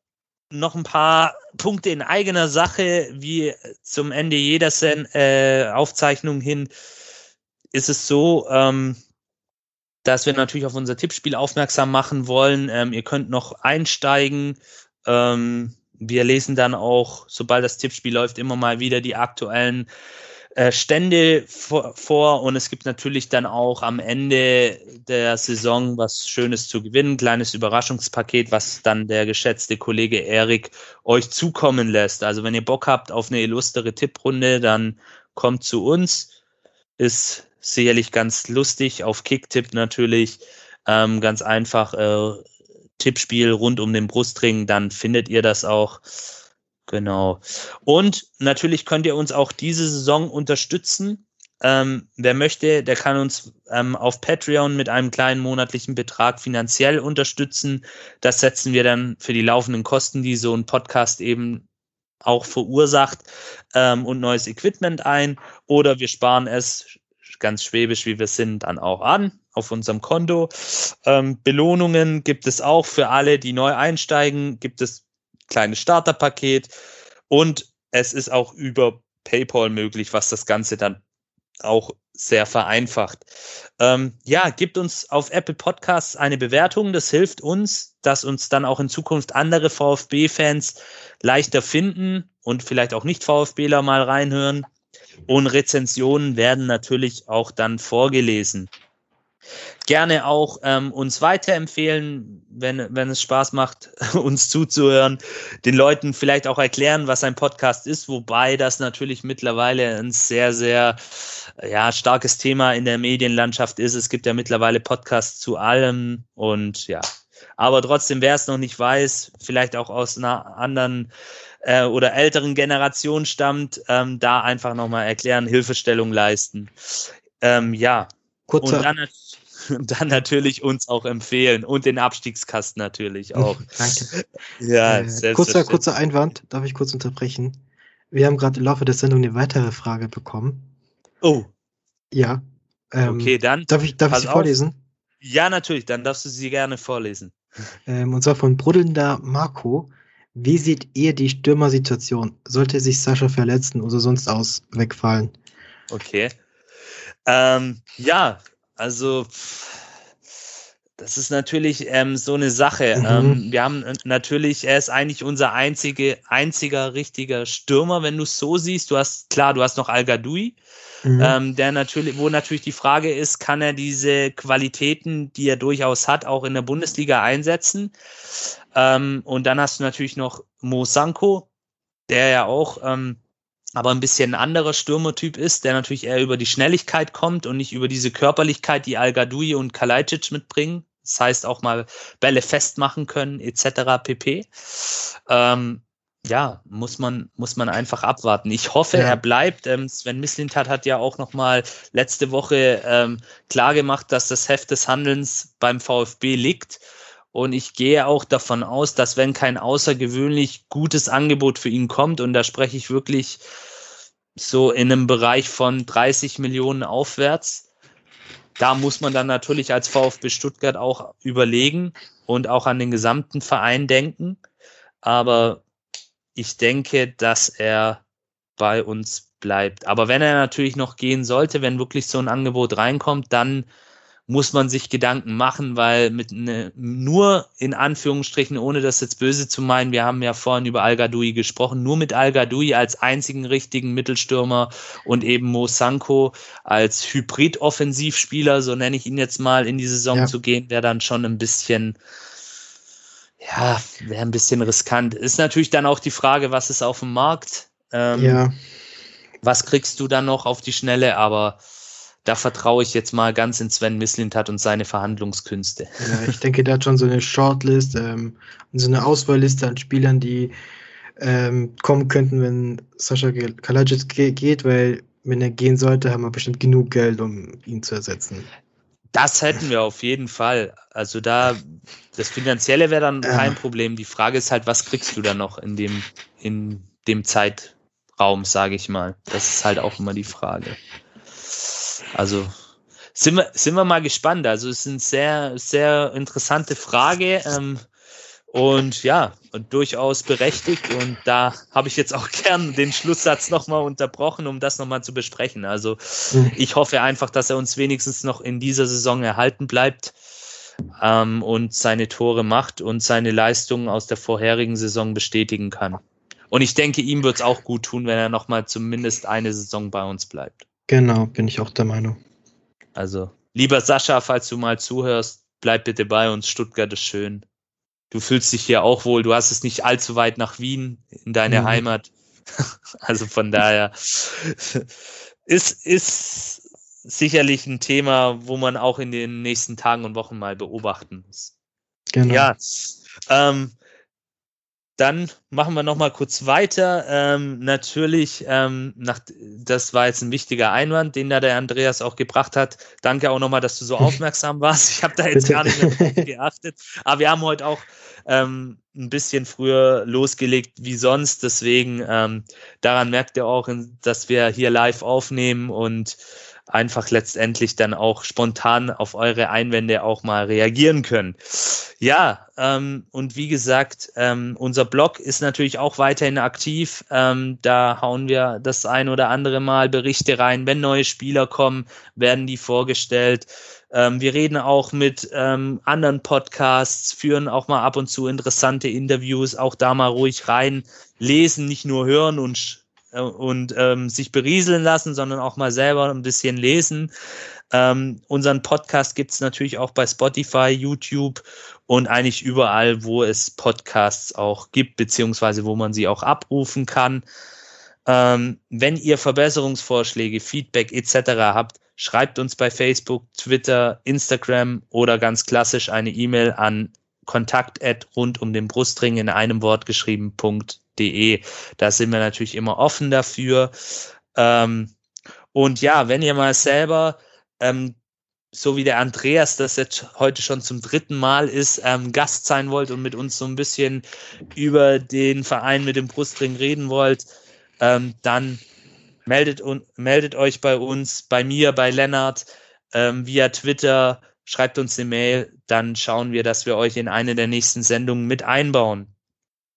noch ein paar Punkte in eigener Sache, wie zum Ende jeder Sen äh, Aufzeichnung hin ist es so, ähm, dass wir natürlich auf unser Tippspiel aufmerksam machen wollen. Ähm, ihr könnt noch einsteigen. Ähm, wir lesen dann auch, sobald das Tippspiel läuft, immer mal wieder die aktuellen äh, Stände vor, vor, und es gibt natürlich dann auch am Ende der Saison was Schönes zu gewinnen, kleines Überraschungspaket, was dann der geschätzte Kollege Erik euch zukommen lässt. Also wenn ihr Bock habt auf eine illustre Tipprunde, dann kommt zu uns. Ist sicherlich ganz lustig. Auf Kicktipp natürlich ähm, ganz einfach äh, Tippspiel rund um den Brustring, dann findet ihr das auch. Genau. Und natürlich könnt ihr uns auch diese Saison unterstützen. Ähm, wer möchte, der kann uns ähm, auf Patreon mit einem kleinen monatlichen Betrag finanziell unterstützen. Das setzen wir dann für die laufenden Kosten, die so ein Podcast eben auch verursacht, ähm, und neues Equipment ein. Oder wir sparen es ganz schwäbisch, wie wir sind, dann auch an auf unserem Konto. Ähm, Belohnungen gibt es auch für alle, die neu einsteigen, gibt es kleines Starterpaket und es ist auch über PayPal möglich, was das Ganze dann auch sehr vereinfacht. Ähm, ja, gibt uns auf Apple Podcasts eine Bewertung. Das hilft uns, dass uns dann auch in Zukunft andere VfB-Fans leichter finden und vielleicht auch nicht VfBler mal reinhören. Und Rezensionen werden natürlich auch dann vorgelesen. Gerne auch ähm, uns weiterempfehlen, wenn, wenn es Spaß macht, uns zuzuhören, den Leuten vielleicht auch erklären, was ein Podcast ist, wobei das natürlich mittlerweile ein sehr, sehr ja, starkes Thema in der Medienlandschaft ist. Es gibt ja mittlerweile Podcasts zu allem und ja. Aber trotzdem, wer es noch nicht weiß, vielleicht auch aus einer anderen äh, oder älteren Generation stammt, ähm, da einfach nochmal erklären, Hilfestellung leisten. Ähm, ja. Kurzer, und dann, dann natürlich uns auch empfehlen und den Abstiegskasten natürlich auch. Danke. Ja, äh, kurzer, kurzer Einwand, darf ich kurz unterbrechen? Wir haben gerade im Laufe der Sendung eine weitere Frage bekommen. Oh. Ja. Ähm, okay, dann. Darf ich, darf ich sie auf. vorlesen? Ja, natürlich, dann darfst du sie gerne vorlesen. Ähm, und zwar von Bruddelnder Marco. Wie seht ihr die Stürmersituation? Sollte sich Sascha verletzen oder sonst aus wegfallen? Okay. Ähm, ja, also das ist natürlich ähm, so eine Sache. Mhm. Ähm, wir haben natürlich, er ist eigentlich unser einzige, einziger richtiger Stürmer, wenn du es so siehst. Du hast, klar, du hast noch Al Gadoui, mhm. ähm, der natürlich, wo natürlich die Frage ist, kann er diese Qualitäten, die er durchaus hat, auch in der Bundesliga einsetzen? Ähm, und dann hast du natürlich noch Mo Sanko, der ja auch ähm, aber ein bisschen ein anderer Stürmertyp ist, der natürlich eher über die Schnelligkeit kommt und nicht über diese Körperlichkeit, die Al Gadoui und Kalajdzic mitbringen. Das heißt auch mal Bälle festmachen können, etc. pp. Ähm, ja, muss man, muss man einfach abwarten. Ich hoffe, ja. er bleibt. Ähm, Sven Mislintat hat ja auch noch mal letzte Woche ähm, klar gemacht, dass das Heft des Handelns beim VfB liegt. Und ich gehe auch davon aus, dass wenn kein außergewöhnlich gutes Angebot für ihn kommt, und da spreche ich wirklich so in einem Bereich von 30 Millionen aufwärts, da muss man dann natürlich als VfB Stuttgart auch überlegen und auch an den gesamten Verein denken. Aber ich denke, dass er bei uns bleibt. Aber wenn er natürlich noch gehen sollte, wenn wirklich so ein Angebot reinkommt, dann muss man sich Gedanken machen, weil mit ne, nur in Anführungsstrichen, ohne das jetzt böse zu meinen, wir haben ja vorhin über Al Gadoui gesprochen, nur mit Al Gadoui als einzigen richtigen Mittelstürmer und eben Mo Sanko als Hybrid-Offensivspieler, so nenne ich ihn jetzt mal, in die Saison ja. zu gehen, wäre dann schon ein bisschen, ja, wäre ein bisschen riskant. Ist natürlich dann auch die Frage, was ist auf dem Markt? Ähm, ja. Was kriegst du dann noch auf die Schnelle? Aber da vertraue ich jetzt mal ganz in Sven Mislintat und seine Verhandlungskünste. Ja, ich denke, der hat schon so eine Shortlist ähm, und so eine Auswahlliste an Spielern, die ähm, kommen könnten, wenn Sascha Kalajic geht, weil wenn er gehen sollte, haben wir bestimmt genug Geld, um ihn zu ersetzen. Das hätten wir auf jeden Fall. Also da, das Finanzielle wäre dann kein Problem. Die Frage ist halt, was kriegst du dann noch in dem, in dem Zeitraum, sage ich mal. Das ist halt auch immer die Frage. Also sind wir, sind wir mal gespannt. Also es ist eine sehr, sehr interessante Frage. Ähm, und ja, und durchaus berechtigt. Und da habe ich jetzt auch gern den Schlusssatz nochmal unterbrochen, um das nochmal zu besprechen. Also mhm. ich hoffe einfach, dass er uns wenigstens noch in dieser Saison erhalten bleibt ähm, und seine Tore macht und seine Leistungen aus der vorherigen Saison bestätigen kann. Und ich denke, ihm wird es auch gut tun, wenn er nochmal zumindest eine Saison bei uns bleibt. Genau, bin ich auch der Meinung. Also, lieber Sascha, falls du mal zuhörst, bleib bitte bei uns. Stuttgart ist schön. Du fühlst dich hier auch wohl. Du hast es nicht allzu weit nach Wien in deine mhm. Heimat. Also von daher ist, ist sicherlich ein Thema, wo man auch in den nächsten Tagen und Wochen mal beobachten muss. Genau. Ja, ähm, dann machen wir noch mal kurz weiter. Ähm, natürlich, ähm, nach, das war jetzt ein wichtiger Einwand, den da der Andreas auch gebracht hat. Danke auch noch mal, dass du so aufmerksam warst. Ich habe da jetzt gar nicht mehr geachtet. Aber wir haben heute auch ähm, ein bisschen früher losgelegt wie sonst. Deswegen, ähm, daran merkt ihr auch, dass wir hier live aufnehmen und einfach letztendlich dann auch spontan auf eure Einwände auch mal reagieren können. Ja, ähm, und wie gesagt, ähm, unser Blog ist natürlich auch weiterhin aktiv. Ähm, da hauen wir das ein oder andere Mal Berichte rein. Wenn neue Spieler kommen, werden die vorgestellt. Ähm, wir reden auch mit ähm, anderen Podcasts, führen auch mal ab und zu interessante Interviews, auch da mal ruhig rein lesen, nicht nur hören und und ähm, sich berieseln lassen, sondern auch mal selber ein bisschen lesen. Ähm, unseren Podcast gibt's natürlich auch bei Spotify, YouTube und eigentlich überall, wo es Podcasts auch gibt, beziehungsweise wo man sie auch abrufen kann. Ähm, wenn ihr Verbesserungsvorschläge, Feedback etc. habt, schreibt uns bei Facebook, Twitter, Instagram oder ganz klassisch eine E-Mail an kontakt rund um den Brustring in einem Wort geschrieben.de. Da sind wir natürlich immer offen dafür. Ähm, und ja, wenn ihr mal selber, ähm, so wie der Andreas das jetzt heute schon zum dritten Mal ist, ähm, Gast sein wollt und mit uns so ein bisschen über den Verein mit dem Brustring reden wollt, ähm, dann meldet, meldet euch bei uns, bei mir, bei Lennart, ähm, via Twitter, schreibt uns eine Mail, dann schauen wir, dass wir euch in eine der nächsten Sendungen mit einbauen.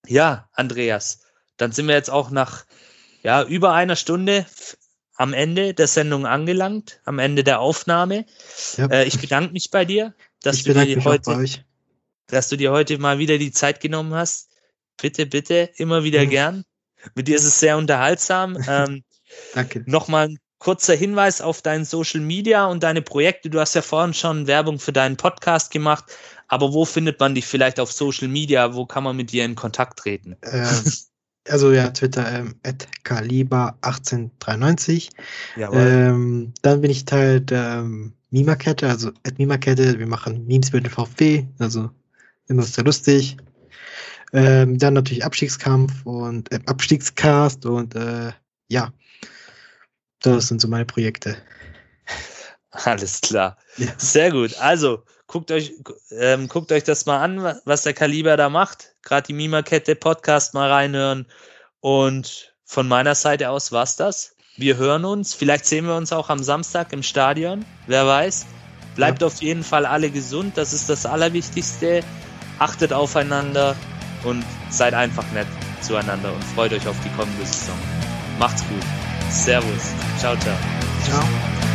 Ja, Andreas, dann sind wir jetzt auch nach ja, über einer Stunde am Ende der Sendung angelangt, am Ende der Aufnahme. Ja. Äh, ich bedanke mich bei dir, dass ich du dir heute, dass du dir heute mal wieder die Zeit genommen hast. Bitte, bitte, immer wieder ja. gern. Mit dir ist es sehr unterhaltsam. Ähm, Danke. Nochmal ein kurzer Hinweis auf dein Social Media und deine Projekte. Du hast ja vorhin schon Werbung für deinen Podcast gemacht, aber wo findet man dich vielleicht auf Social Media? Wo kann man mit dir in Kontakt treten? Äh, also ja, Twitter ähm, kaliber1893. Ähm, dann bin ich Teil der ähm, Mima-Kette, also at Mima-Kette. Wir machen Memes mit dem VfB, also immer sehr lustig. Ähm, dann natürlich Abstiegskampf und äh, Abstiegscast und äh, ja, das sind so meine Projekte. Alles klar. Ja. Sehr gut. Also, guckt euch, ähm, guckt euch das mal an, was der Kaliber da macht. Gerade die Mima-Kette Podcast mal reinhören. Und von meiner Seite aus war's das. Wir hören uns. Vielleicht sehen wir uns auch am Samstag im Stadion. Wer weiß. Bleibt ja. auf jeden Fall alle gesund. Das ist das Allerwichtigste. Achtet aufeinander und seid einfach nett zueinander und freut euch auf die kommende Saison. Macht's gut. Servus. Ciao, ciao. Ciao.